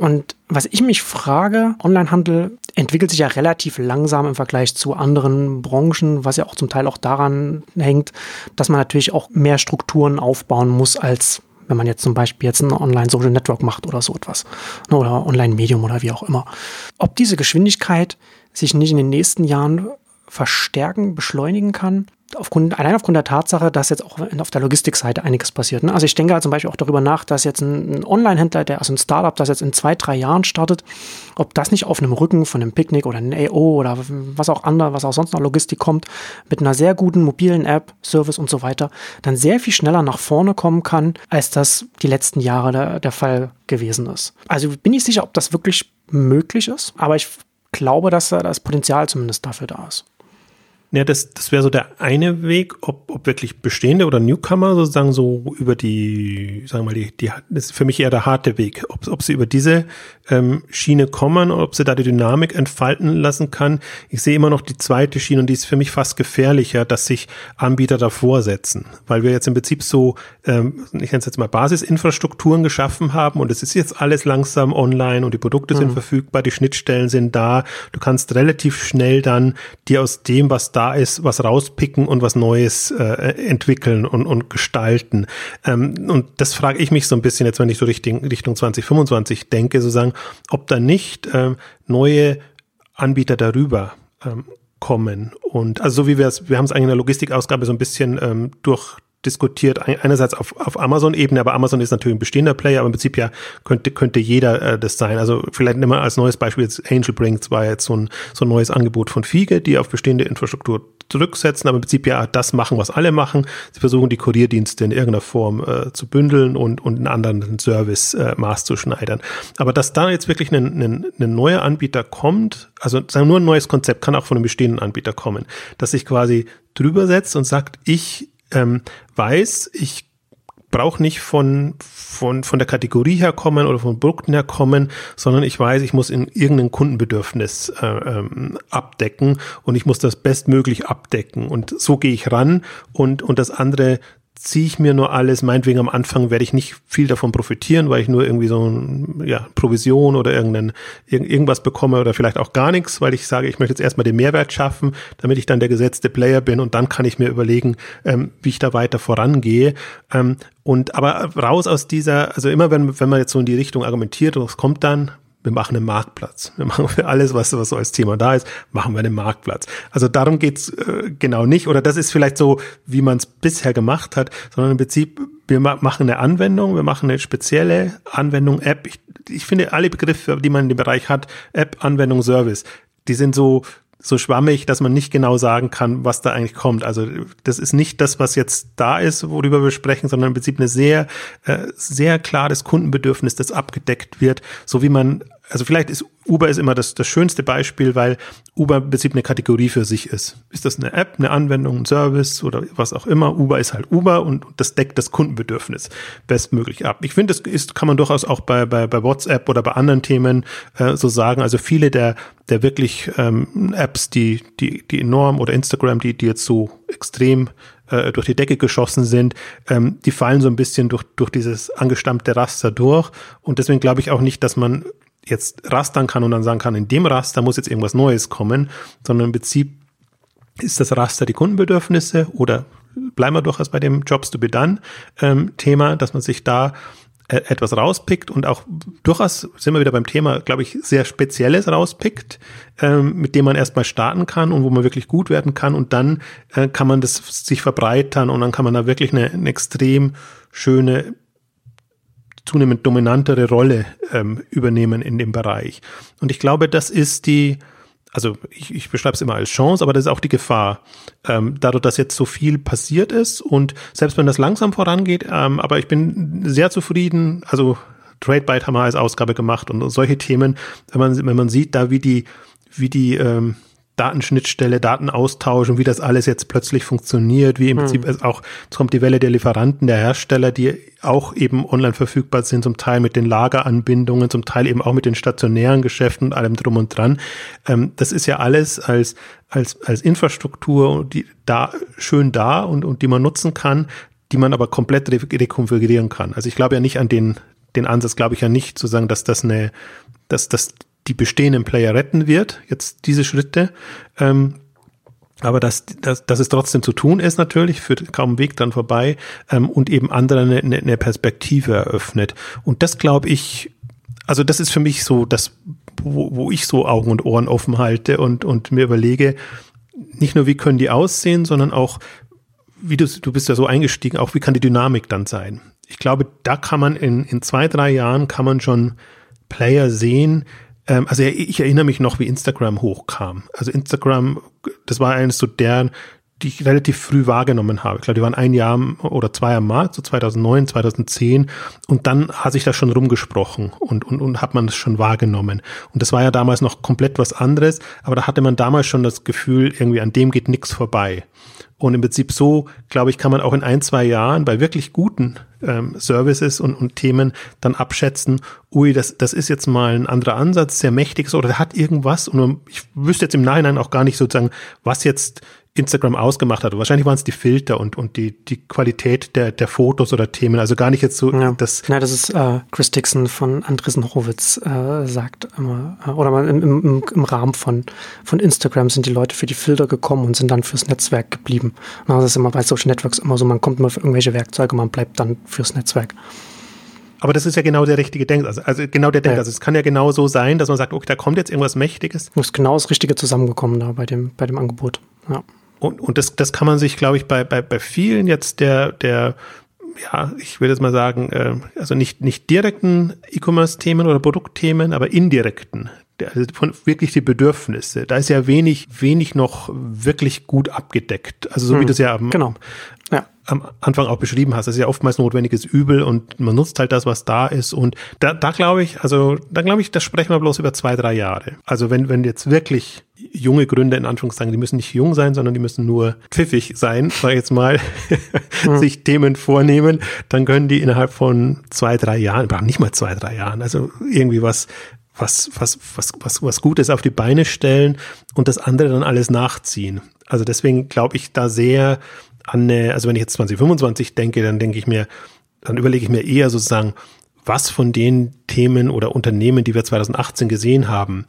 A: Und was ich mich frage, Onlinehandel entwickelt sich ja relativ langsam im Vergleich zu anderen Branchen, was ja auch zum Teil auch daran hängt, dass man natürlich auch mehr Strukturen aufbauen muss als wenn man jetzt zum Beispiel jetzt ein Online-Social Network macht oder so etwas. Ne, oder Online-Medium oder wie auch immer. Ob diese Geschwindigkeit sich nicht in den nächsten Jahren verstärken, beschleunigen kann, aufgrund, allein aufgrund der Tatsache, dass jetzt auch auf der Logistikseite einiges passiert. Ne? Also ich denke halt zum Beispiel auch darüber nach, dass jetzt ein, Online-Händler, der also ein Startup, das jetzt in zwei, drei Jahren startet, ob das nicht auf einem Rücken von einem Picknick oder einem AO oder was auch andere, was auch sonst noch Logistik kommt, mit einer sehr guten mobilen App, Service und so weiter, dann sehr viel schneller nach vorne kommen kann, als das die letzten Jahre der, der Fall gewesen ist. Also bin ich sicher, ob das wirklich möglich ist, aber ich glaube, dass da das Potenzial zumindest dafür da ist.
B: Ja, das, das wäre so der eine Weg, ob, ob wirklich bestehende oder Newcomer sozusagen so über die, sagen wir mal, die, die, das ist für mich eher der harte Weg, ob, ob sie über diese ähm, Schiene kommen ob sie da die Dynamik entfalten lassen kann. Ich sehe immer noch die zweite Schiene und die ist für mich fast gefährlicher, dass sich Anbieter davor setzen, weil wir jetzt im Prinzip so, ähm, ich nenne es jetzt mal Basisinfrastrukturen geschaffen haben und es ist jetzt alles langsam online und die Produkte mhm. sind verfügbar, die Schnittstellen sind da. Du kannst relativ schnell dann dir aus dem, was da da ist, was rauspicken und was Neues äh, entwickeln und, und gestalten. Ähm, und das frage ich mich so ein bisschen jetzt, wenn ich so Richtung, Richtung 2025 denke, sozusagen, ob da nicht ähm, neue Anbieter darüber ähm, kommen. Und also so wie wir es, wir haben es eigentlich in der Logistikausgabe so ein bisschen ähm, durch diskutiert, einerseits auf, auf Amazon-Ebene, aber Amazon ist natürlich ein bestehender Player, aber im Prinzip ja könnte, könnte jeder äh, das sein. Also vielleicht nehmen wir als neues Beispiel jetzt Angel Brings war jetzt so ein, so ein neues Angebot von Fiege, die auf bestehende Infrastruktur zurücksetzen, aber im Prinzip ja das machen, was alle machen. Sie versuchen die Kurierdienste in irgendeiner Form äh, zu bündeln und, und einen anderen Service äh, maßzuschneidern. Aber dass da jetzt wirklich ein, ein, ein neuer Anbieter kommt, also sagen wir nur ein neues Konzept, kann auch von einem bestehenden Anbieter kommen, dass sich quasi drüber setzt und sagt, ich ähm, weiß, ich brauche nicht von, von, von der Kategorie her oder von Produkten her sondern ich weiß, ich muss in irgendein Kundenbedürfnis äh, ähm, abdecken und ich muss das bestmöglich abdecken. Und so gehe ich ran und, und das andere ziehe ich mir nur alles, meinetwegen am Anfang werde ich nicht viel davon profitieren, weil ich nur irgendwie so ein, ja, Provision oder irgendein, irgendwas bekomme oder vielleicht auch gar nichts, weil ich sage, ich möchte jetzt erstmal den Mehrwert schaffen, damit ich dann der gesetzte Player bin und dann kann ich mir überlegen, ähm, wie ich da weiter vorangehe. Ähm, und aber raus aus dieser, also immer wenn, wenn man jetzt so in die Richtung argumentiert und es kommt dann, wir machen einen Marktplatz. Wir machen für alles, was, was so als Thema da ist, machen wir einen Marktplatz. Also darum geht's äh, genau nicht. Oder das ist vielleicht so, wie man es bisher gemacht hat, sondern im Prinzip, wir ma machen eine Anwendung, wir machen eine spezielle Anwendung, App. Ich, ich finde, alle Begriffe, die man in dem Bereich hat, App, Anwendung, Service, die sind so so schwammig, dass man nicht genau sagen kann, was da eigentlich kommt. Also das ist nicht das, was jetzt da ist, worüber wir sprechen, sondern im Prinzip eine sehr, äh, sehr klares Kundenbedürfnis, das abgedeckt wird, so wie man also vielleicht ist Uber ist immer das, das schönste Beispiel, weil Uber im Prinzip eine Kategorie für sich ist. Ist das eine App, eine Anwendung, ein Service oder was auch immer? Uber ist halt Uber und das deckt das Kundenbedürfnis bestmöglich ab. Ich finde, das ist, kann man durchaus auch bei, bei, bei WhatsApp oder bei anderen Themen äh, so sagen. Also viele der, der wirklich ähm, Apps, die, die, die enorm oder Instagram, die, die jetzt so extrem äh, durch die Decke geschossen sind, ähm, die fallen so ein bisschen durch, durch dieses angestammte Raster durch. Und deswegen glaube ich auch nicht, dass man jetzt rastern kann und dann sagen kann, in dem Raster muss jetzt irgendwas Neues kommen, sondern im Prinzip ist das Raster die Kundenbedürfnisse oder bleiben wir durchaus bei dem Jobs to be done ähm, Thema, dass man sich da äh, etwas rauspickt und auch durchaus sind wir wieder beim Thema, glaube ich, sehr Spezielles rauspickt, ähm, mit dem man erstmal starten kann und wo man wirklich gut werden kann und dann äh, kann man das sich verbreitern und dann kann man da wirklich eine, eine extrem schöne zunehmend dominantere Rolle ähm, übernehmen in dem Bereich. Und ich glaube, das ist die, also ich, ich beschreibe es immer als Chance, aber das ist auch die Gefahr, ähm, dadurch, dass jetzt so viel passiert ist und selbst wenn das langsam vorangeht, ähm, aber ich bin sehr zufrieden, also TradeByte haben wir als Ausgabe gemacht und solche Themen, wenn man, wenn man sieht, da wie die, wie die ähm, Datenschnittstelle, Datenaustausch und wie das alles jetzt plötzlich funktioniert, wie im hm. Prinzip es auch, es kommt die Welle der Lieferanten, der Hersteller, die auch eben online verfügbar sind, zum Teil mit den Lageranbindungen, zum Teil eben auch mit den stationären Geschäften und allem drum und dran. Ähm, das ist ja alles als, als, als Infrastruktur, die da schön da und, und die man nutzen kann, die man aber komplett rekonfigurieren kann. Also ich glaube ja nicht an den, den Ansatz, glaube ich ja nicht zu sagen, dass das eine, dass das die bestehenden Player retten wird, jetzt diese Schritte. Ähm, aber dass, dass, dass es trotzdem zu tun ist natürlich, führt kaum Weg dann vorbei ähm, und eben anderen eine, eine Perspektive eröffnet. Und das glaube ich, also das ist für mich so das, wo, wo ich so Augen und Ohren offen halte und, und mir überlege, nicht nur wie können die aussehen, sondern auch, wie du, du bist ja so eingestiegen, auch wie kann die Dynamik dann sein. Ich glaube, da kann man in, in zwei, drei Jahren kann man schon Player sehen, ähm, also ich erinnere mich noch, wie Instagram hochkam. Also Instagram, das war eines so der, die ich relativ früh wahrgenommen habe. Ich glaube, die waren ein Jahr oder zwei am Markt, so 2009, 2010. Und dann hat sich das schon rumgesprochen und, und, und hat man das schon wahrgenommen. Und das war ja damals noch komplett was anderes, aber da hatte man damals schon das Gefühl, irgendwie an dem geht nichts vorbei. Und im Prinzip so, glaube ich, kann man auch in ein, zwei Jahren bei wirklich guten ähm, Services und, und Themen dann abschätzen, ui, das, das ist jetzt mal ein anderer Ansatz, sehr mächtig oder der hat irgendwas. Und ich wüsste jetzt im Nachhinein auch gar nicht sozusagen, was jetzt Instagram ausgemacht hat. Wahrscheinlich waren es die Filter und, und die, die Qualität der, der Fotos oder Themen. Also gar nicht jetzt so
A: ja. das. Ja, das ist äh, Chris Dixon von Andresen Horowitz äh, sagt immer, äh, oder im, im, im Rahmen von, von Instagram sind die Leute für die Filter gekommen und sind dann fürs Netzwerk geblieben. Und das ist immer bei Social Networks immer so, man kommt mal für irgendwelche Werkzeuge, man bleibt dann fürs Netzwerk.
B: Aber das ist ja genau der richtige Denkansatz. Also, also genau der Denkansatz. Ja. Es kann ja genau so sein, dass man sagt, okay, da kommt jetzt irgendwas Mächtiges.
A: Es ist genau das Richtige zusammengekommen da bei dem, bei dem Angebot. Ja.
B: Und, und das, das kann man sich, glaube ich, bei, bei, bei vielen jetzt der, der, ja, ich würde jetzt mal sagen, äh, also nicht, nicht direkten E-Commerce-Themen oder Produktthemen, aber indirekten, also von wirklich die Bedürfnisse. Da ist ja wenig, wenig noch wirklich gut abgedeckt. Also so hm, wie du es ja am,
A: genau.
B: Ja. am Anfang auch beschrieben hast, das ist ja oftmals notwendiges Übel und man nutzt halt das, was da ist. Und da, da glaube ich, also da glaube ich, das sprechen wir bloß über zwei, drei Jahre. Also wenn, wenn jetzt wirklich junge Gründer in Anführungszeichen, die müssen nicht jung sein, sondern die müssen nur pfiffig sein, sag ich jetzt mal, mhm. sich Themen vornehmen, dann können die innerhalb von zwei, drei Jahren, nicht mal zwei, drei Jahren, also irgendwie was, was, was, was, was, was Gutes auf die Beine stellen und das andere dann alles nachziehen. Also deswegen glaube ich da sehr an eine, also wenn ich jetzt 2025 denke, dann denke ich mir, dann überlege ich mir eher sozusagen, was von den Themen oder Unternehmen, die wir 2018 gesehen haben,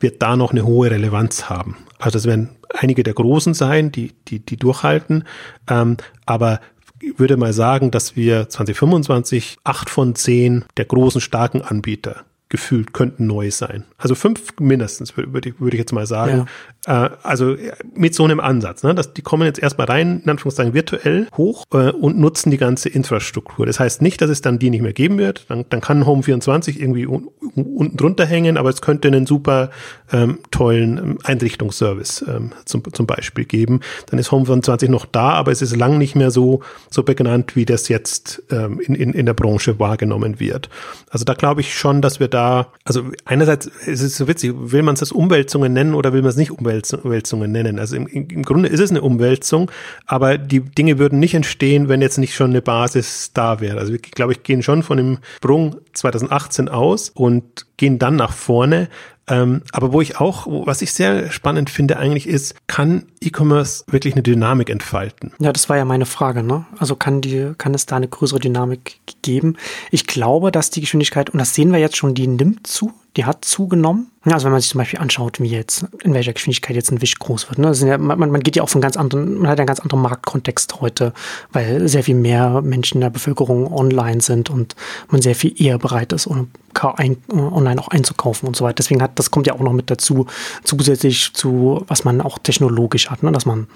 B: wird da noch eine hohe Relevanz haben. Also es werden einige der Großen sein, die, die, die durchhalten. Ähm, aber ich würde mal sagen, dass wir 2025 acht von zehn der großen, starken Anbieter gefühlt könnten neu sein. Also fünf mindestens, würde ich, würde ich jetzt mal sagen. Ja. Äh, also mit so einem Ansatz. Ne? Dass die kommen jetzt erstmal rein, in Anführungszeichen virtuell hoch äh, und nutzen die ganze Infrastruktur. Das heißt nicht, dass es dann die nicht mehr geben wird. Dann, dann kann Home 24 irgendwie un, unten drunter hängen, aber es könnte einen super ähm, tollen ähm, Einrichtungsservice ähm, zum, zum Beispiel geben. Dann ist Home 24 noch da, aber es ist lang nicht mehr so, so benannt, wie das jetzt ähm, in, in, in der Branche wahrgenommen wird. Also da glaube ich schon, dass wir da, also einerseits ist es so witzig, will man es das Umwälzungen nennen oder will man es nicht Umwälzungen nennen? Also im, im Grunde ist es eine Umwälzung, aber die Dinge würden nicht entstehen, wenn jetzt nicht schon eine Basis da wäre. Also wir, glaube ich, gehen schon von dem Sprung 2018 aus und gehen dann nach vorne. Ähm, aber wo ich auch, was ich sehr spannend finde eigentlich ist, kann E-Commerce wirklich eine Dynamik entfalten?
A: Ja, das war ja meine Frage, ne? Also kann die, kann es da eine größere Dynamik geben? Ich glaube, dass die Geschwindigkeit, und das sehen wir jetzt schon, die nimmt zu, die hat zugenommen. Also wenn man sich zum Beispiel anschaut, wie jetzt, in welcher Geschwindigkeit jetzt ein Wisch groß wird. Ne? Ja, man, man, geht ja auch von ganz anderen, man hat einen ganz anderen Marktkontext heute, weil sehr viel mehr Menschen in der Bevölkerung online sind und man sehr viel eher bereit ist, online auch einzukaufen und so weiter. Deswegen hat, das kommt ja auch noch mit dazu, zusätzlich zu, was man auch technologisch hat, ne? dass man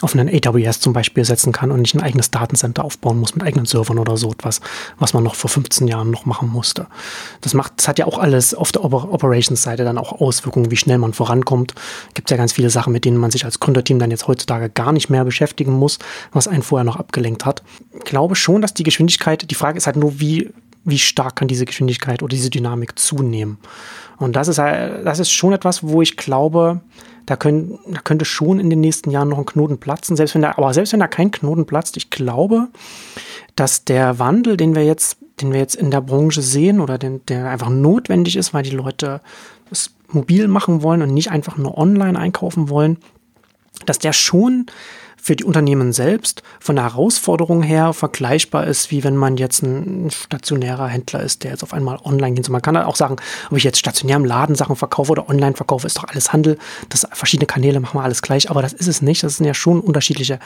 A: auf einen AWS zum Beispiel setzen kann und nicht ein eigenes Datencenter aufbauen muss mit eigenen Servern oder so etwas, was man noch vor 15 Jahren noch machen musste. Das macht, das hat ja auch alles auf der Operations-Seite dann auch Auswirkungen, wie schnell man vorankommt. Gibt ja ganz viele Sachen, mit denen man sich als Gründerteam dann jetzt heutzutage gar nicht mehr beschäftigen muss, was einen vorher noch abgelenkt hat. Ich glaube schon, dass die Geschwindigkeit, die Frage ist halt nur, wie, wie stark kann diese Geschwindigkeit oder diese Dynamik zunehmen. Und das ist, halt, das ist schon etwas, wo ich glaube, da, können, da könnte schon in den nächsten Jahren noch ein Knoten platzen. Selbst wenn da, aber selbst wenn da kein Knoten platzt, ich glaube, dass der Wandel, den wir jetzt den wir jetzt in der Branche sehen oder den, der einfach notwendig ist, weil die Leute es mobil machen wollen und nicht einfach nur online einkaufen wollen, dass der schon für die Unternehmen selbst von der Herausforderung her vergleichbar ist, wie wenn man jetzt ein stationärer Händler ist, der jetzt auf einmal online geht. Man kann halt auch sagen, ob ich jetzt stationär im Laden Sachen verkaufe oder online verkaufe, ist doch alles Handel. Das verschiedene Kanäle machen wir alles gleich, aber das ist es nicht. Das sind ja schon unterschiedliche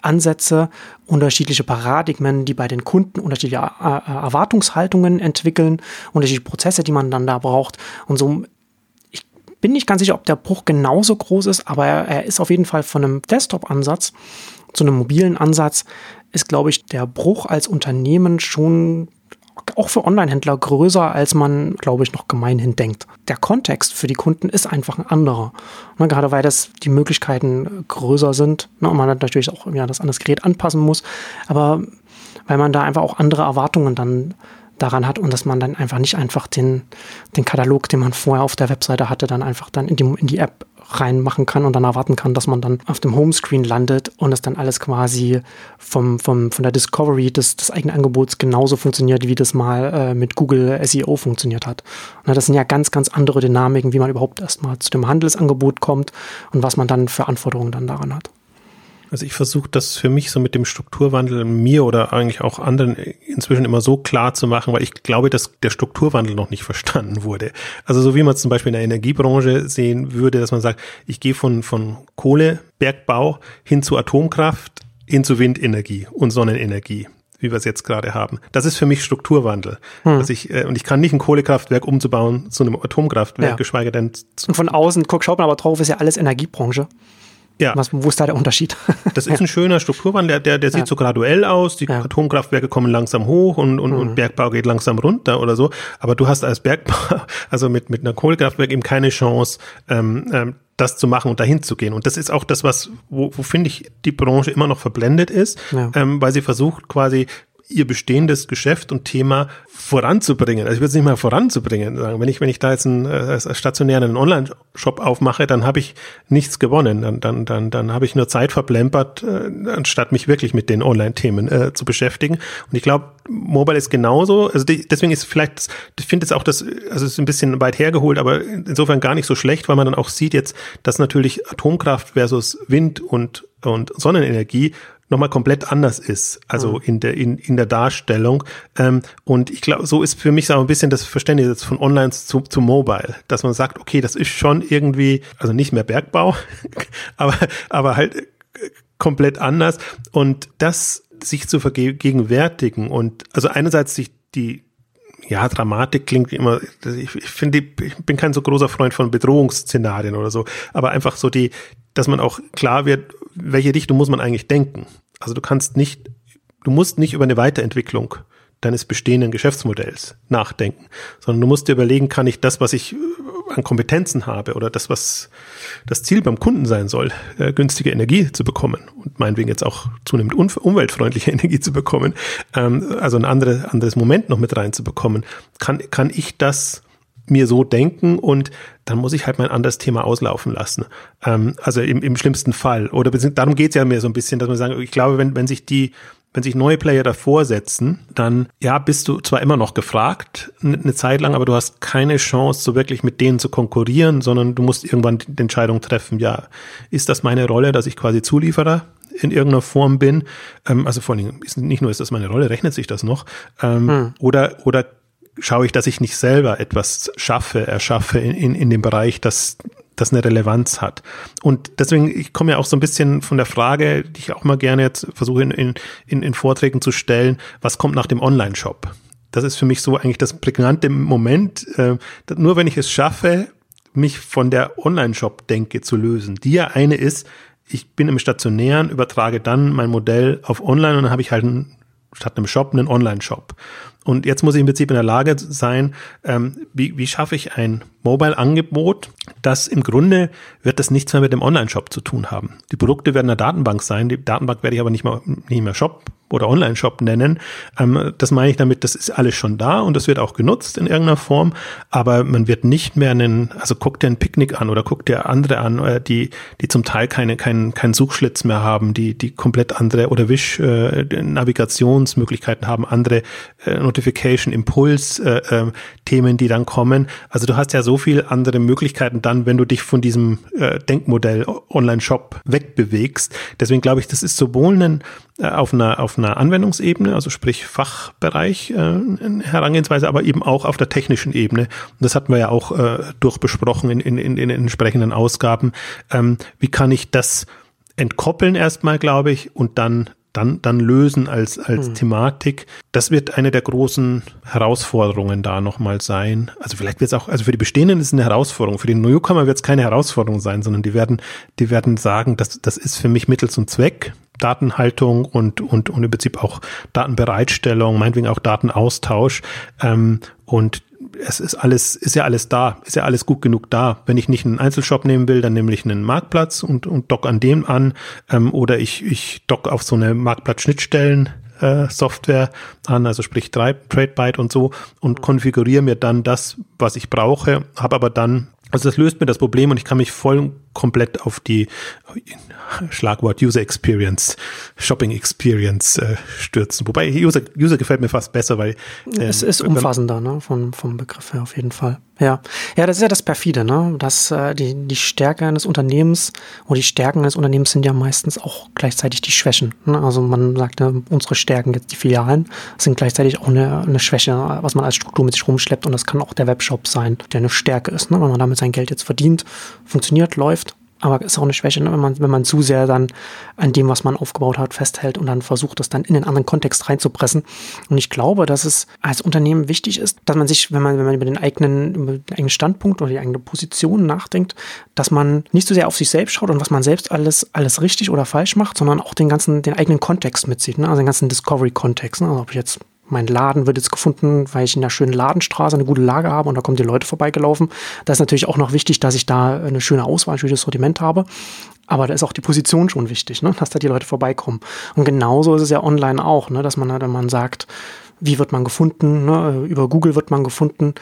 A: Ansätze, unterschiedliche Paradigmen, die bei den Kunden unterschiedliche Erwartungshaltungen entwickeln, unterschiedliche Prozesse, die man dann da braucht. Und so bin nicht ganz sicher, ob der Bruch genauso groß ist, aber er, ist auf jeden Fall von einem Desktop-Ansatz zu einem mobilen Ansatz, ist, glaube ich, der Bruch als Unternehmen schon auch für Online-Händler größer, als man, glaube ich, noch gemeinhin denkt. Der Kontext für die Kunden ist einfach ein anderer. Ne, gerade weil das die Möglichkeiten größer sind ne, und man natürlich auch ja, das an das Gerät anpassen muss, aber weil man da einfach auch andere Erwartungen dann daran hat und dass man dann einfach nicht einfach den, den Katalog, den man vorher auf der Webseite hatte, dann einfach dann in die, in die App reinmachen kann und dann erwarten kann, dass man dann auf dem Homescreen landet und es dann alles quasi vom, vom, von der Discovery des, des eigenen Angebots genauso funktioniert, wie das mal äh, mit Google SEO funktioniert hat. Und das sind ja ganz, ganz andere Dynamiken, wie man überhaupt erstmal zu dem Handelsangebot kommt und was man dann für Anforderungen dann daran hat.
B: Also ich versuche das für mich so mit dem Strukturwandel mir oder eigentlich auch anderen inzwischen immer so klar zu machen, weil ich glaube, dass der Strukturwandel noch nicht verstanden wurde. Also so wie man zum Beispiel in der Energiebranche sehen würde, dass man sagt, ich gehe von, von Kohlebergbau hin zu Atomkraft, hin zu Windenergie und Sonnenenergie wie wir es jetzt gerade haben. Das ist für mich Strukturwandel. Hm. Dass ich, äh, und ich kann nicht ein Kohlekraftwerk umzubauen zu einem Atomkraftwerk, ja. geschweige denn.
A: Und von außen, guck, schaut man aber drauf, ist ja alles Energiebranche. Ja. Was, wo ist da der Unterschied?
B: Das ist ein schöner Strukturwandel, der, der, der sieht ja. so graduell aus. Die ja. Atomkraftwerke kommen langsam hoch und, und, mhm. und Bergbau geht langsam runter oder so. Aber du hast als Bergbau, also mit, mit einer Kohlekraftwerk eben keine Chance, ähm, ähm, das zu machen und dahin zu gehen. Und das ist auch das, was, wo, wo finde ich, die Branche immer noch verblendet ist, ja. ähm, weil sie versucht quasi ihr bestehendes Geschäft und Thema voranzubringen. Also ich würde es nicht mal voranzubringen sagen. Wenn ich, wenn ich da jetzt einen äh, stationären Online-Shop aufmache, dann habe ich nichts gewonnen. Dann, dann, dann, dann habe ich nur Zeit verplempert, äh, anstatt mich wirklich mit den Online-Themen äh, zu beschäftigen. Und ich glaube, Mobile ist genauso. Also die, deswegen ist vielleicht, ich finde jetzt auch das, also es ist ein bisschen weit hergeholt, aber insofern gar nicht so schlecht, weil man dann auch sieht jetzt, dass natürlich Atomkraft versus Wind und und Sonnenenergie nochmal komplett anders ist, also mhm. in der in, in der Darstellung. Ähm, und ich glaube, so ist für mich so ein bisschen das Verständnis jetzt von Online zu, zu Mobile, dass man sagt, okay, das ist schon irgendwie, also nicht mehr Bergbau, aber aber halt äh, komplett anders und das sich zu vergegenwärtigen und also einerseits sich die ja, Dramatik klingt immer, ich, ich finde, ich bin kein so großer Freund von Bedrohungsszenarien oder so, aber einfach so die, dass man auch klar wird, welche Richtung muss man eigentlich denken. Also du kannst nicht, du musst nicht über eine Weiterentwicklung deines bestehenden Geschäftsmodells nachdenken, sondern du musst dir überlegen, kann ich das, was ich äh, an Kompetenzen habe oder das, was das Ziel beim Kunden sein soll, äh, günstige Energie zu bekommen und meinetwegen jetzt auch zunehmend umweltfreundliche Energie zu bekommen, ähm, also ein andere, anderes Moment noch mit reinzubekommen, kann, kann ich das mir so denken und dann muss ich halt mein anderes Thema auslaufen lassen. Ähm, also im, im schlimmsten Fall. Oder darum geht es ja mir so ein bisschen, dass man sagen, ich glaube, wenn, wenn sich die wenn sich neue Player davor setzen, dann ja, bist du zwar immer noch gefragt, eine Zeit lang, aber du hast keine Chance, so wirklich mit denen zu konkurrieren, sondern du musst irgendwann die Entscheidung treffen, ja, ist das meine Rolle, dass ich quasi Zulieferer in irgendeiner Form bin? Ähm, also vor allem, nicht nur ist das meine Rolle, rechnet sich das noch? Ähm, hm. Oder, oder schaue ich, dass ich nicht selber etwas schaffe, erschaffe in, in, in dem Bereich, das, das eine Relevanz hat. Und deswegen, ich komme ja auch so ein bisschen von der Frage, die ich auch mal gerne jetzt versuche in, in, in Vorträgen zu stellen, was kommt nach dem Online-Shop? Das ist für mich so eigentlich das prägnante Moment. Äh, nur wenn ich es schaffe, mich von der Online-Shop-Denke zu lösen, die ja eine ist, ich bin im Stationären, übertrage dann mein Modell auf Online und dann habe ich halt einen, statt einem Shop einen Online-Shop. Und jetzt muss ich im Prinzip in der Lage sein, ähm, wie, wie schaffe ich ein Mobile-Angebot, das im Grunde wird das nichts mehr mit dem Online-Shop zu tun haben. Die Produkte werden in der Datenbank sein, die Datenbank werde ich aber nicht mehr, nicht mehr Shop oder Online-Shop nennen. Ähm, das meine ich damit, das ist alles schon da und das wird auch genutzt in irgendeiner Form, aber man wird nicht mehr einen, also guck dir ein Picknick an oder guck dir andere an, äh, die, die zum Teil keine, keinen, keinen Suchschlitz mehr haben, die, die komplett andere oder Wisch, äh, haben, andere äh, Notification, Impuls, äh, äh, Themen, die dann kommen. Also du hast ja so viel andere Möglichkeiten dann, wenn du dich von diesem äh, Denkmodell Online-Shop wegbewegst. Deswegen glaube ich, das ist sowohl ein äh, auf einer, auf einer Anwendungsebene, also sprich Fachbereich äh, Herangehensweise, aber eben auch auf der technischen Ebene. Und das hatten wir ja auch äh, durchbesprochen in, in, in, in entsprechenden Ausgaben. Ähm, wie kann ich das entkoppeln erstmal, glaube ich, und dann dann, dann lösen als, als hm. Thematik. Das wird eine der großen Herausforderungen da nochmal sein. Also vielleicht wird es auch, also für die Bestehenden ist es eine Herausforderung. Für die Newcomer wird es keine Herausforderung sein, sondern die werden, die werden sagen, das, das ist für mich Mittel zum Zweck. Datenhaltung und, und, und im Prinzip auch Datenbereitstellung, meinetwegen auch Datenaustausch. Ähm, und es ist alles, ist ja alles da, ist ja alles gut genug da. Wenn ich nicht einen Einzelshop nehmen will, dann nehme ich einen Marktplatz und, und dock an dem an. Ähm, oder ich, ich dock auf so eine Marktplatz-Schnittstellen äh, Software an, also sprich TradeByte und so und konfiguriere mir dann das, was ich brauche, habe aber dann also das löst mir das Problem und ich kann mich voll komplett auf die Schlagwort User Experience, Shopping Experience äh, stürzen. Wobei User, User gefällt mir fast besser, weil
A: äh, es ist umfassender, ne, vom, vom Begriff her auf jeden Fall. Ja, ja, das ist ja das perfide, ne, dass äh, die die Stärke eines Unternehmens oder die Stärken eines Unternehmens sind ja meistens auch gleichzeitig die Schwächen. Ne? Also man sagt, ja, unsere Stärken jetzt die Filialen sind gleichzeitig auch eine, eine Schwäche, was man als Struktur mit sich rumschleppt und das kann auch der Webshop sein, der eine Stärke ist, ne, wenn man damit sein Geld jetzt verdient, funktioniert, läuft aber ist auch eine Schwäche, ne? wenn, man, wenn man zu sehr dann an dem, was man aufgebaut hat, festhält und dann versucht, das dann in einen anderen Kontext reinzupressen. Und ich glaube, dass es als Unternehmen wichtig ist, dass man sich, wenn man, wenn man über den eigenen, über den eigenen Standpunkt oder die eigene Position nachdenkt, dass man nicht so sehr auf sich selbst schaut und was man selbst alles, alles richtig oder falsch macht, sondern auch den ganzen, den eigenen Kontext mitzieht, ne? also den ganzen Discovery-Kontext. Ne? Also ob ich jetzt mein Laden wird jetzt gefunden, weil ich in einer schönen Ladenstraße eine gute Lage habe und da kommen die Leute vorbeigelaufen. Da ist natürlich auch noch wichtig, dass ich da eine schöne Auswahl, ein schönes Sortiment habe. Aber da ist auch die Position schon wichtig, ne? dass da die Leute vorbeikommen. Und genauso ist es ja online auch, ne? dass man, wenn man sagt, wie wird man gefunden, ne? über Google wird man gefunden.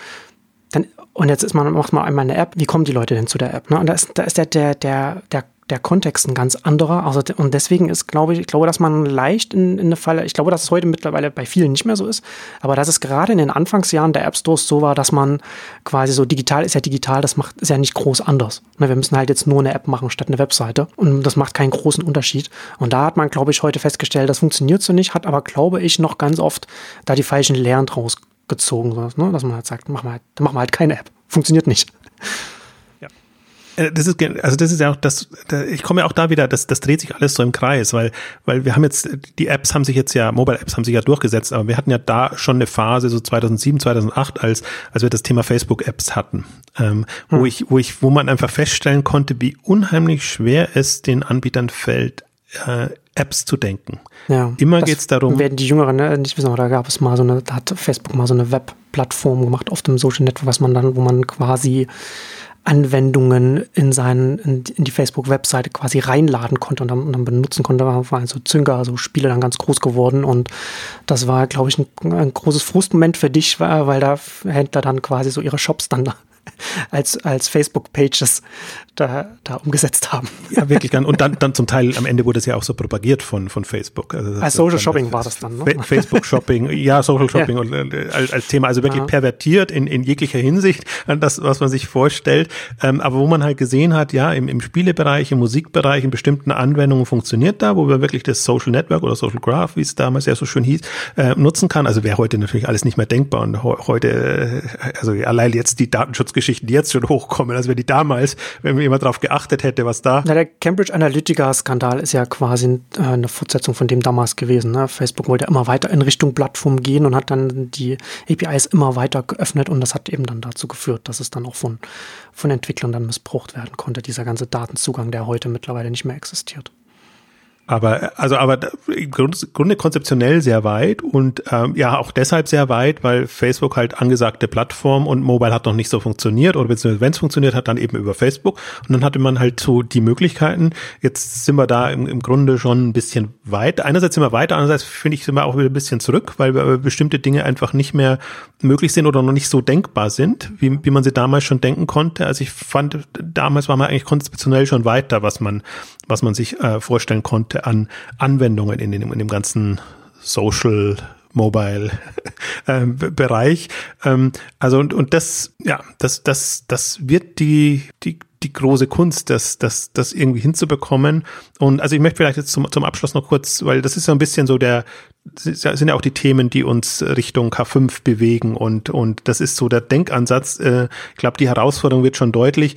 A: Dann, und jetzt ist man, macht man einmal eine App, wie kommen die Leute denn zu der App? Ne? Und da ist, da ist der, der, der, der der Kontext ein ganz anderer. Also, und deswegen ist, glaube ich, ich glaube, dass man leicht in, in eine Falle, ich glaube, dass es heute mittlerweile bei vielen nicht mehr so ist, aber dass es gerade in den Anfangsjahren der App Stores so war, dass man quasi so digital ist ja digital, das macht, ist ja nicht groß anders. Ne, wir müssen halt jetzt nur eine App machen statt eine Webseite und das macht keinen großen Unterschied. Und da hat man, glaube ich, heute festgestellt, das funktioniert so nicht, hat aber, glaube ich, noch ganz oft da die falschen Lehren draus gezogen, ne? dass man halt sagt, machen wir halt, machen wir halt keine App. Funktioniert nicht.
B: Äh, das ist, also das ist ja auch das, ich komme ja auch da wieder, das, das dreht sich alles so im Kreis, weil, weil wir haben jetzt, die Apps haben sich jetzt ja, Mobile-Apps haben sich ja durchgesetzt, aber wir hatten ja da schon eine Phase, so 2007, 2008, als, als wir das Thema Facebook-Apps hatten, ähm, hm. wo ich, wo ich, wo man einfach feststellen konnte, wie unheimlich schwer es den Anbietern fällt, äh, Apps zu denken.
A: Ja,
B: Immer geht es darum.
A: Werden die Jüngeren ne, nicht wissen, da gab es mal so eine, da hat Facebook mal so eine Webplattform gemacht auf dem Social Network, was man dann, wo man quasi Anwendungen in, seinen, in, die Facebook-Webseite quasi reinladen konnte und dann, und dann benutzen konnte. Da waren so Zünker, also Spiele dann ganz groß geworden und das war, glaube ich, ein, ein großes Frustmoment für dich, weil da Händler dann quasi so ihre Shops dann als, als Facebook-Pages da, da umgesetzt haben.
B: Ja, wirklich. Und dann, dann zum Teil am Ende wurde es ja auch so propagiert von, von Facebook.
A: Also als Social Shopping war das dann,
B: ne? Facebook Shopping, ja, Social Shopping ja. Und, äh, als, als Thema, also wirklich ja. pervertiert in, in jeglicher Hinsicht an das, was man sich vorstellt. Ähm, aber wo man halt gesehen hat, ja, im, im Spielebereich, im Musikbereich, in bestimmten Anwendungen funktioniert da, wo man wirklich das Social Network oder Social Graph, wie es damals ja so schön hieß, äh, nutzen kann. Also wäre heute natürlich alles nicht mehr denkbar. Und heute, äh, also allein jetzt die Datenschutzgeschichten, die jetzt schon hochkommen, also wenn die damals, wenn wir jemand darauf geachtet hätte, was da.
A: Ja, der Cambridge Analytica-Skandal ist ja quasi äh, eine Fortsetzung von dem damals gewesen. Ne? Facebook wollte immer weiter in Richtung Plattform gehen und hat dann die APIs immer weiter geöffnet und das hat eben dann dazu geführt, dass es dann auch von, von Entwicklern dann missbraucht werden konnte, dieser ganze Datenzugang, der heute mittlerweile nicht mehr existiert.
B: Aber also aber im Grunde konzeptionell sehr weit und ähm, ja auch deshalb sehr weit, weil Facebook halt angesagte Plattform und Mobile hat noch nicht so funktioniert oder beziehungsweise wenn es funktioniert hat, dann eben über Facebook und dann hatte man halt so die Möglichkeiten. Jetzt sind wir da im, im Grunde schon ein bisschen weit. Einerseits sind wir weiter, andererseits finde ich sind wir auch wieder ein bisschen zurück, weil wir bestimmte Dinge einfach nicht mehr möglich sind oder noch nicht so denkbar sind, wie, wie man sie damals schon denken konnte. Also ich fand damals war man eigentlich konzeptionell schon weiter, was man was man sich äh, vorstellen konnte an Anwendungen in, dem, in dem ganzen Social Mobile äh, Bereich. Ähm, also und, und das, ja, das, das, das wird die, die, die große Kunst, das, das, das irgendwie hinzubekommen. Und also ich möchte vielleicht jetzt zum, zum Abschluss noch kurz, weil das ist so ein bisschen so der, sind ja auch die Themen, die uns Richtung K5 bewegen und, und das ist so der Denkansatz. Äh, ich glaube, die Herausforderung wird schon deutlich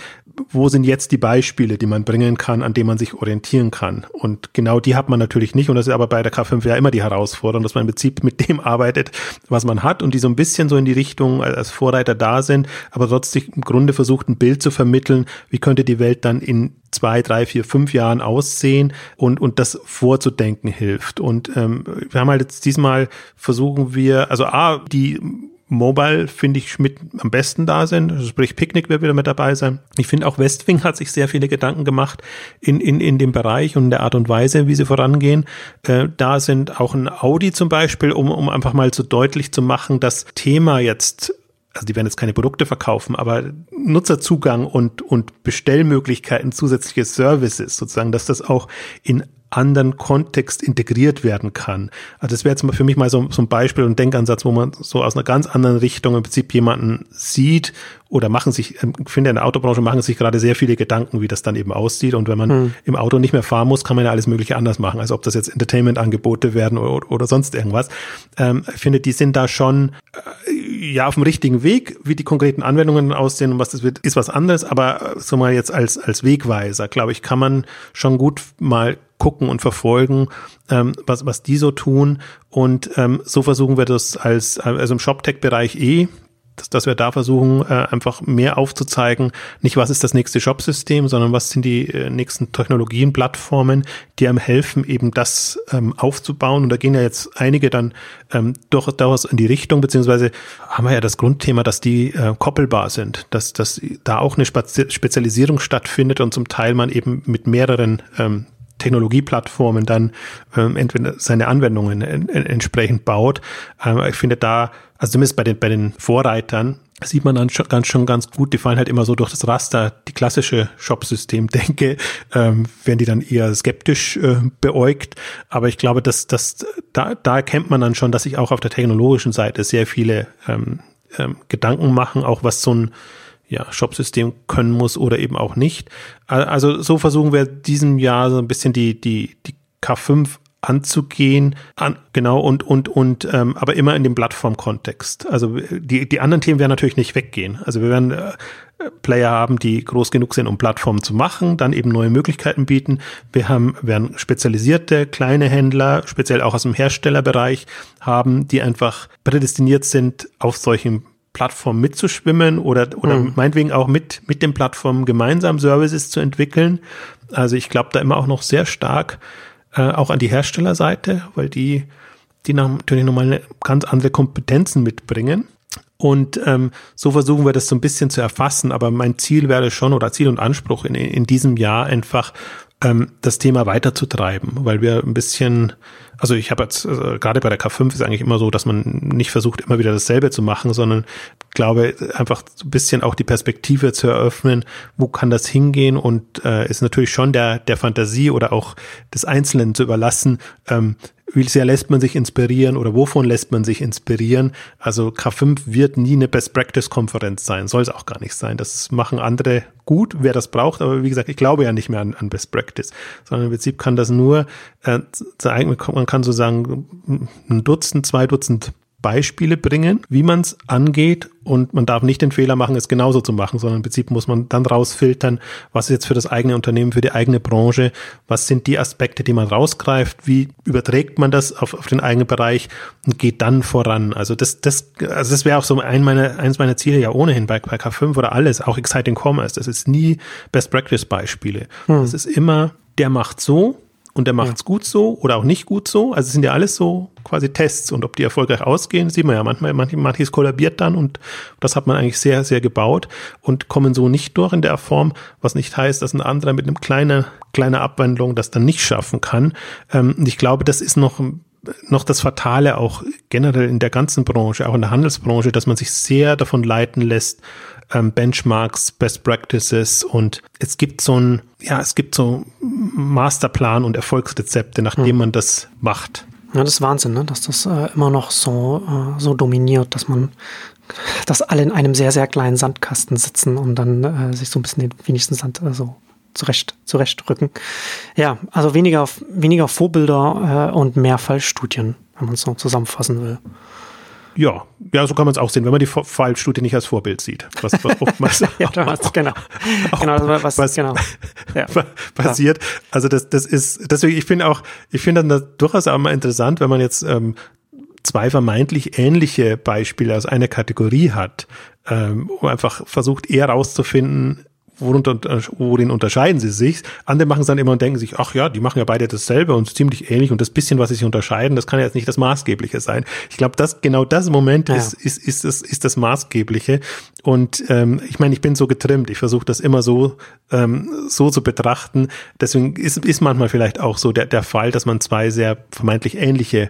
B: wo sind jetzt die Beispiele, die man bringen kann, an denen man sich orientieren kann? Und genau die hat man natürlich nicht. Und das ist aber bei der K5 ja immer die Herausforderung, dass man im Prinzip mit dem arbeitet, was man hat und die so ein bisschen so in die Richtung als Vorreiter da sind, aber trotzdem im Grunde versucht, ein Bild zu vermitteln, wie könnte die Welt dann in zwei, drei, vier, fünf Jahren aussehen und, und das vorzudenken hilft. Und ähm, wir haben halt jetzt diesmal versuchen wir, also A, die Mobile finde ich mit am besten da sind. Also sprich, Picknick wird wieder mit dabei sein. Ich finde auch Westwing hat sich sehr viele Gedanken gemacht in, in, in dem Bereich und in der Art und Weise, wie sie vorangehen. Äh, da sind auch ein Audi zum Beispiel, um, um einfach mal so deutlich zu machen, das Thema jetzt also die werden jetzt keine Produkte verkaufen, aber Nutzerzugang und, und Bestellmöglichkeiten, zusätzliche Services sozusagen, dass das auch in anderen Kontext integriert werden kann. Also das wäre jetzt für mich mal so, so ein Beispiel und Denkansatz, wo man so aus einer ganz anderen Richtung im Prinzip jemanden sieht oder machen sich, ähm, ich finde in der Autobranche machen sich gerade sehr viele Gedanken, wie das dann eben aussieht. Und wenn man hm. im Auto nicht mehr fahren muss, kann man ja alles Mögliche anders machen, als ob das jetzt Entertainment-Angebote werden oder, oder sonst irgendwas. Ähm, ich finde, die sind da schon äh, ja auf dem richtigen Weg. Wie die konkreten Anwendungen aussehen und was das wird, ist was anderes. Aber so mal jetzt als, als Wegweiser, glaube ich, kann man schon gut mal gucken und verfolgen, ähm, was, was die so tun. Und ähm, so versuchen wir das als, also im ShopTech-Bereich eh, dass, dass wir da versuchen, äh, einfach mehr aufzuzeigen, nicht was ist das nächste Shopsystem, sondern was sind die äh, nächsten Technologien, Plattformen, die einem helfen, eben das ähm, aufzubauen. Und da gehen ja jetzt einige dann ähm, durchaus in die Richtung, beziehungsweise haben wir ja das Grundthema, dass die äh, koppelbar sind, dass, dass da auch eine Spezialisierung stattfindet und zum Teil man eben mit mehreren ähm, Technologieplattformen dann ähm, entweder seine Anwendungen en, en, entsprechend baut. Ähm, ich finde da, also zumindest bei den, bei den Vorreitern, sieht man dann schon ganz, schon ganz gut, die fallen halt immer so durch das Raster, die klassische Shop-System denke, ähm, werden die dann eher skeptisch äh, beäugt. Aber ich glaube, dass, dass da, da erkennt man dann schon, dass sich auch auf der technologischen Seite sehr viele ähm, ähm, Gedanken machen, auch was so ein ja, Shop-System können muss oder eben auch nicht. Also so versuchen wir diesem Jahr so ein bisschen die, die, die K5 anzugehen, an, genau und und und, ähm, aber immer in dem Plattform-Kontext. Also die die anderen Themen werden natürlich nicht weggehen. Also wir werden äh, Player haben, die groß genug sind, um Plattformen zu machen, dann eben neue Möglichkeiten bieten. Wir haben werden spezialisierte kleine Händler, speziell auch aus dem Herstellerbereich haben, die einfach prädestiniert sind, auf solchen Plattformen mitzuschwimmen oder oder mhm. meinetwegen auch mit mit den Plattformen gemeinsam Services zu entwickeln. Also ich glaube da immer auch noch sehr stark äh, auch an die Herstellerseite, weil die, die natürlich nochmal eine ganz andere Kompetenzen mitbringen. Und ähm, so versuchen wir das so ein bisschen zu erfassen. Aber mein Ziel wäre schon oder Ziel und Anspruch in, in diesem Jahr einfach ähm, das Thema weiterzutreiben, weil wir ein bisschen, also ich habe jetzt äh, gerade bei der K5 ist eigentlich immer so, dass man nicht versucht, immer wieder dasselbe zu machen, sondern glaube einfach ein bisschen auch die Perspektive zu eröffnen, wo kann das hingehen und äh, ist natürlich schon der der Fantasie oder auch des Einzelnen zu überlassen, ähm, wie sehr lässt man sich inspirieren oder wovon lässt man sich inspirieren? Also K5 wird nie eine Best-Practice-Konferenz sein, soll es auch gar nicht sein. Das machen andere gut, wer das braucht, aber wie gesagt, ich glaube ja nicht mehr an, an Best Practice, sondern im Prinzip kann das nur, äh, man kann so sagen, ein Dutzend, zwei Dutzend Beispiele bringen, wie man es angeht und man darf nicht den Fehler machen, es genauso zu machen, sondern im Prinzip muss man dann rausfiltern, was ist jetzt für das eigene Unternehmen, für die eigene Branche, was sind die Aspekte, die man rausgreift, wie überträgt man das auf, auf den eigenen Bereich und geht dann voran. Also das, das, also das wäre auch so ein meiner, eins meiner Ziele ja ohnehin bei, bei K5 oder alles, auch Exciting Commerce. Das ist nie Best Practice Beispiele. Hm. Das ist immer, der macht so, und der macht es ja. gut so oder auch nicht gut so. Also es sind ja alles so quasi Tests und ob die erfolgreich ausgehen, sieht man ja manchmal, manches, manches kollabiert dann und das hat man eigentlich sehr, sehr gebaut und kommen so nicht durch in der Form, was nicht heißt, dass ein anderer mit einem kleinen, kleiner Abwandlung das dann nicht schaffen kann. Ähm, und ich glaube, das ist noch noch das Fatale auch generell in der ganzen Branche, auch in der Handelsbranche, dass man sich sehr davon leiten lässt, ähm, Benchmarks, Best Practices und es gibt so ein, ja, es gibt so Masterplan und Erfolgsrezepte, nachdem hm. man das macht.
A: Ja, das ist Wahnsinn, ne? dass das äh, immer noch so, äh, so dominiert, dass man, dass alle in einem sehr, sehr kleinen Sandkasten sitzen und dann äh, sich so ein bisschen den wenigsten Sand äh, so zurecht, zurechtrücken. Ja, also weniger, weniger Vorbilder äh, und mehr Fallstudien, wenn man es so zusammenfassen will.
B: Ja, ja, so kann man es auch sehen, wenn man die Fallstudie nicht als Vorbild sieht. Was, was oftmals ja, genau. Auch, genau, was, was genau. Ja, passiert. Also das, das ist, deswegen, ich finde auch, ich finde das durchaus auch mal interessant, wenn man jetzt ähm, zwei vermeintlich ähnliche Beispiele aus einer Kategorie hat, ähm, wo einfach versucht, eher rauszufinden, worunter, worin unterscheiden sie sich? Andere machen es dann immer und denken sich, ach ja, die machen ja beide dasselbe und ziemlich ähnlich und das bisschen, was sie sich unterscheiden, das kann ja jetzt nicht das Maßgebliche sein. Ich glaube, das genau das Moment ja. ist, ist, ist, ist, ist das Maßgebliche. Und ähm, ich meine, ich bin so getrimmt, ich versuche das immer so, ähm, so zu betrachten. Deswegen ist, ist manchmal vielleicht auch so der, der Fall, dass man zwei sehr vermeintlich ähnliche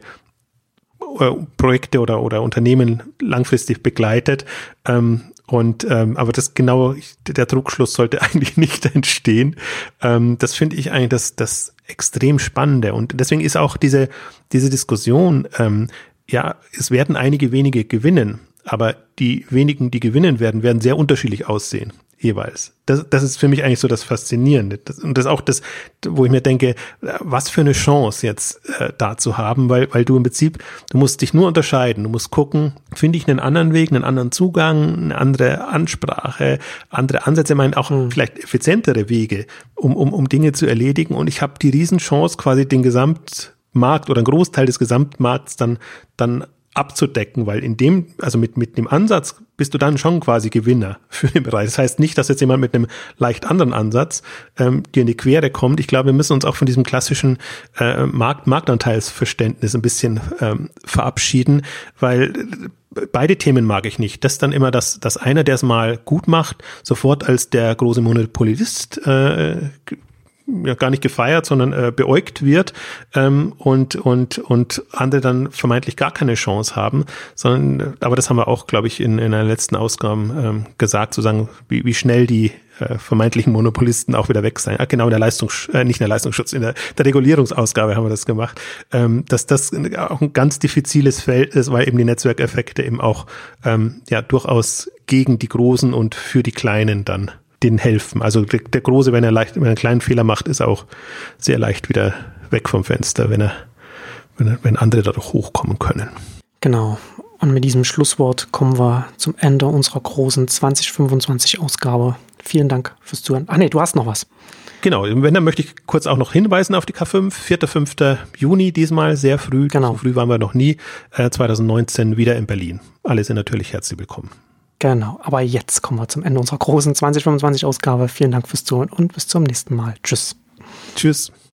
B: äh, Projekte oder, oder Unternehmen langfristig begleitet. Ähm, und ähm, aber das genau, der Druckschluss sollte eigentlich nicht entstehen. Ähm, das finde ich eigentlich das, das extrem Spannende. Und deswegen ist auch diese, diese Diskussion, ähm, ja, es werden einige wenige gewinnen, aber die wenigen, die gewinnen werden, werden sehr unterschiedlich aussehen jeweils. Das, das ist für mich eigentlich so das Faszinierende. Das, und das ist auch das, wo ich mir denke, was für eine Chance jetzt äh, da zu haben, weil, weil du im Prinzip, du musst dich nur unterscheiden. Du musst gucken, finde ich einen anderen Weg, einen anderen Zugang, eine andere Ansprache, andere Ansätze, ich meine auch mhm. vielleicht effizientere Wege, um, um, um Dinge zu erledigen. Und ich habe die Riesenchance, quasi den Gesamtmarkt oder einen Großteil des Gesamtmarkts dann, dann abzudecken, weil in dem, also mit, mit dem Ansatz bist du dann schon quasi Gewinner für den Bereich. Das heißt nicht, dass jetzt jemand mit einem leicht anderen Ansatz ähm, dir in die Quere kommt. Ich glaube, wir müssen uns auch von diesem klassischen äh, Markt, Marktanteilsverständnis ein bisschen ähm, verabschieden, weil äh, beide Themen mag ich nicht. Das dann immer, dass, dass einer, der es mal gut macht, sofort als der große Monopolist äh, ja gar nicht gefeiert, sondern äh, beäugt wird ähm, und und und andere dann vermeintlich gar keine Chance haben, sondern aber das haben wir auch, glaube ich, in, in einer letzten Ausgabe ähm, gesagt, zu sagen, wie, wie schnell die äh, vermeintlichen Monopolisten auch wieder weg sein. Ah, genau in der Leistungs, äh, nicht in der Leistungsschutz, in der, der Regulierungsausgabe haben wir das gemacht, ähm, dass das auch ein ganz diffiziles Feld ist, weil eben die Netzwerkeffekte eben auch ähm, ja durchaus gegen die Großen und für die Kleinen dann denen helfen. Also der, der Große, wenn er leicht, wenn er einen kleinen Fehler macht, ist auch sehr leicht wieder weg vom Fenster, wenn er, wenn, er, wenn andere dadurch hochkommen können.
A: Genau. Und mit diesem Schlusswort kommen wir zum Ende unserer großen 2025 Ausgabe. Vielen Dank fürs Zuhören. Ach nee, du hast noch was.
B: Genau, wenn, dann möchte ich kurz auch noch hinweisen auf die K5. 4. 5. Juni diesmal, sehr früh.
A: Genau.
B: So früh waren wir noch nie. Äh, 2019 wieder in Berlin. Alle sind natürlich herzlich willkommen.
A: Genau, aber jetzt kommen wir zum Ende unserer großen 2025 Ausgabe. Vielen Dank fürs Zuhören und bis zum nächsten Mal. Tschüss.
B: Tschüss.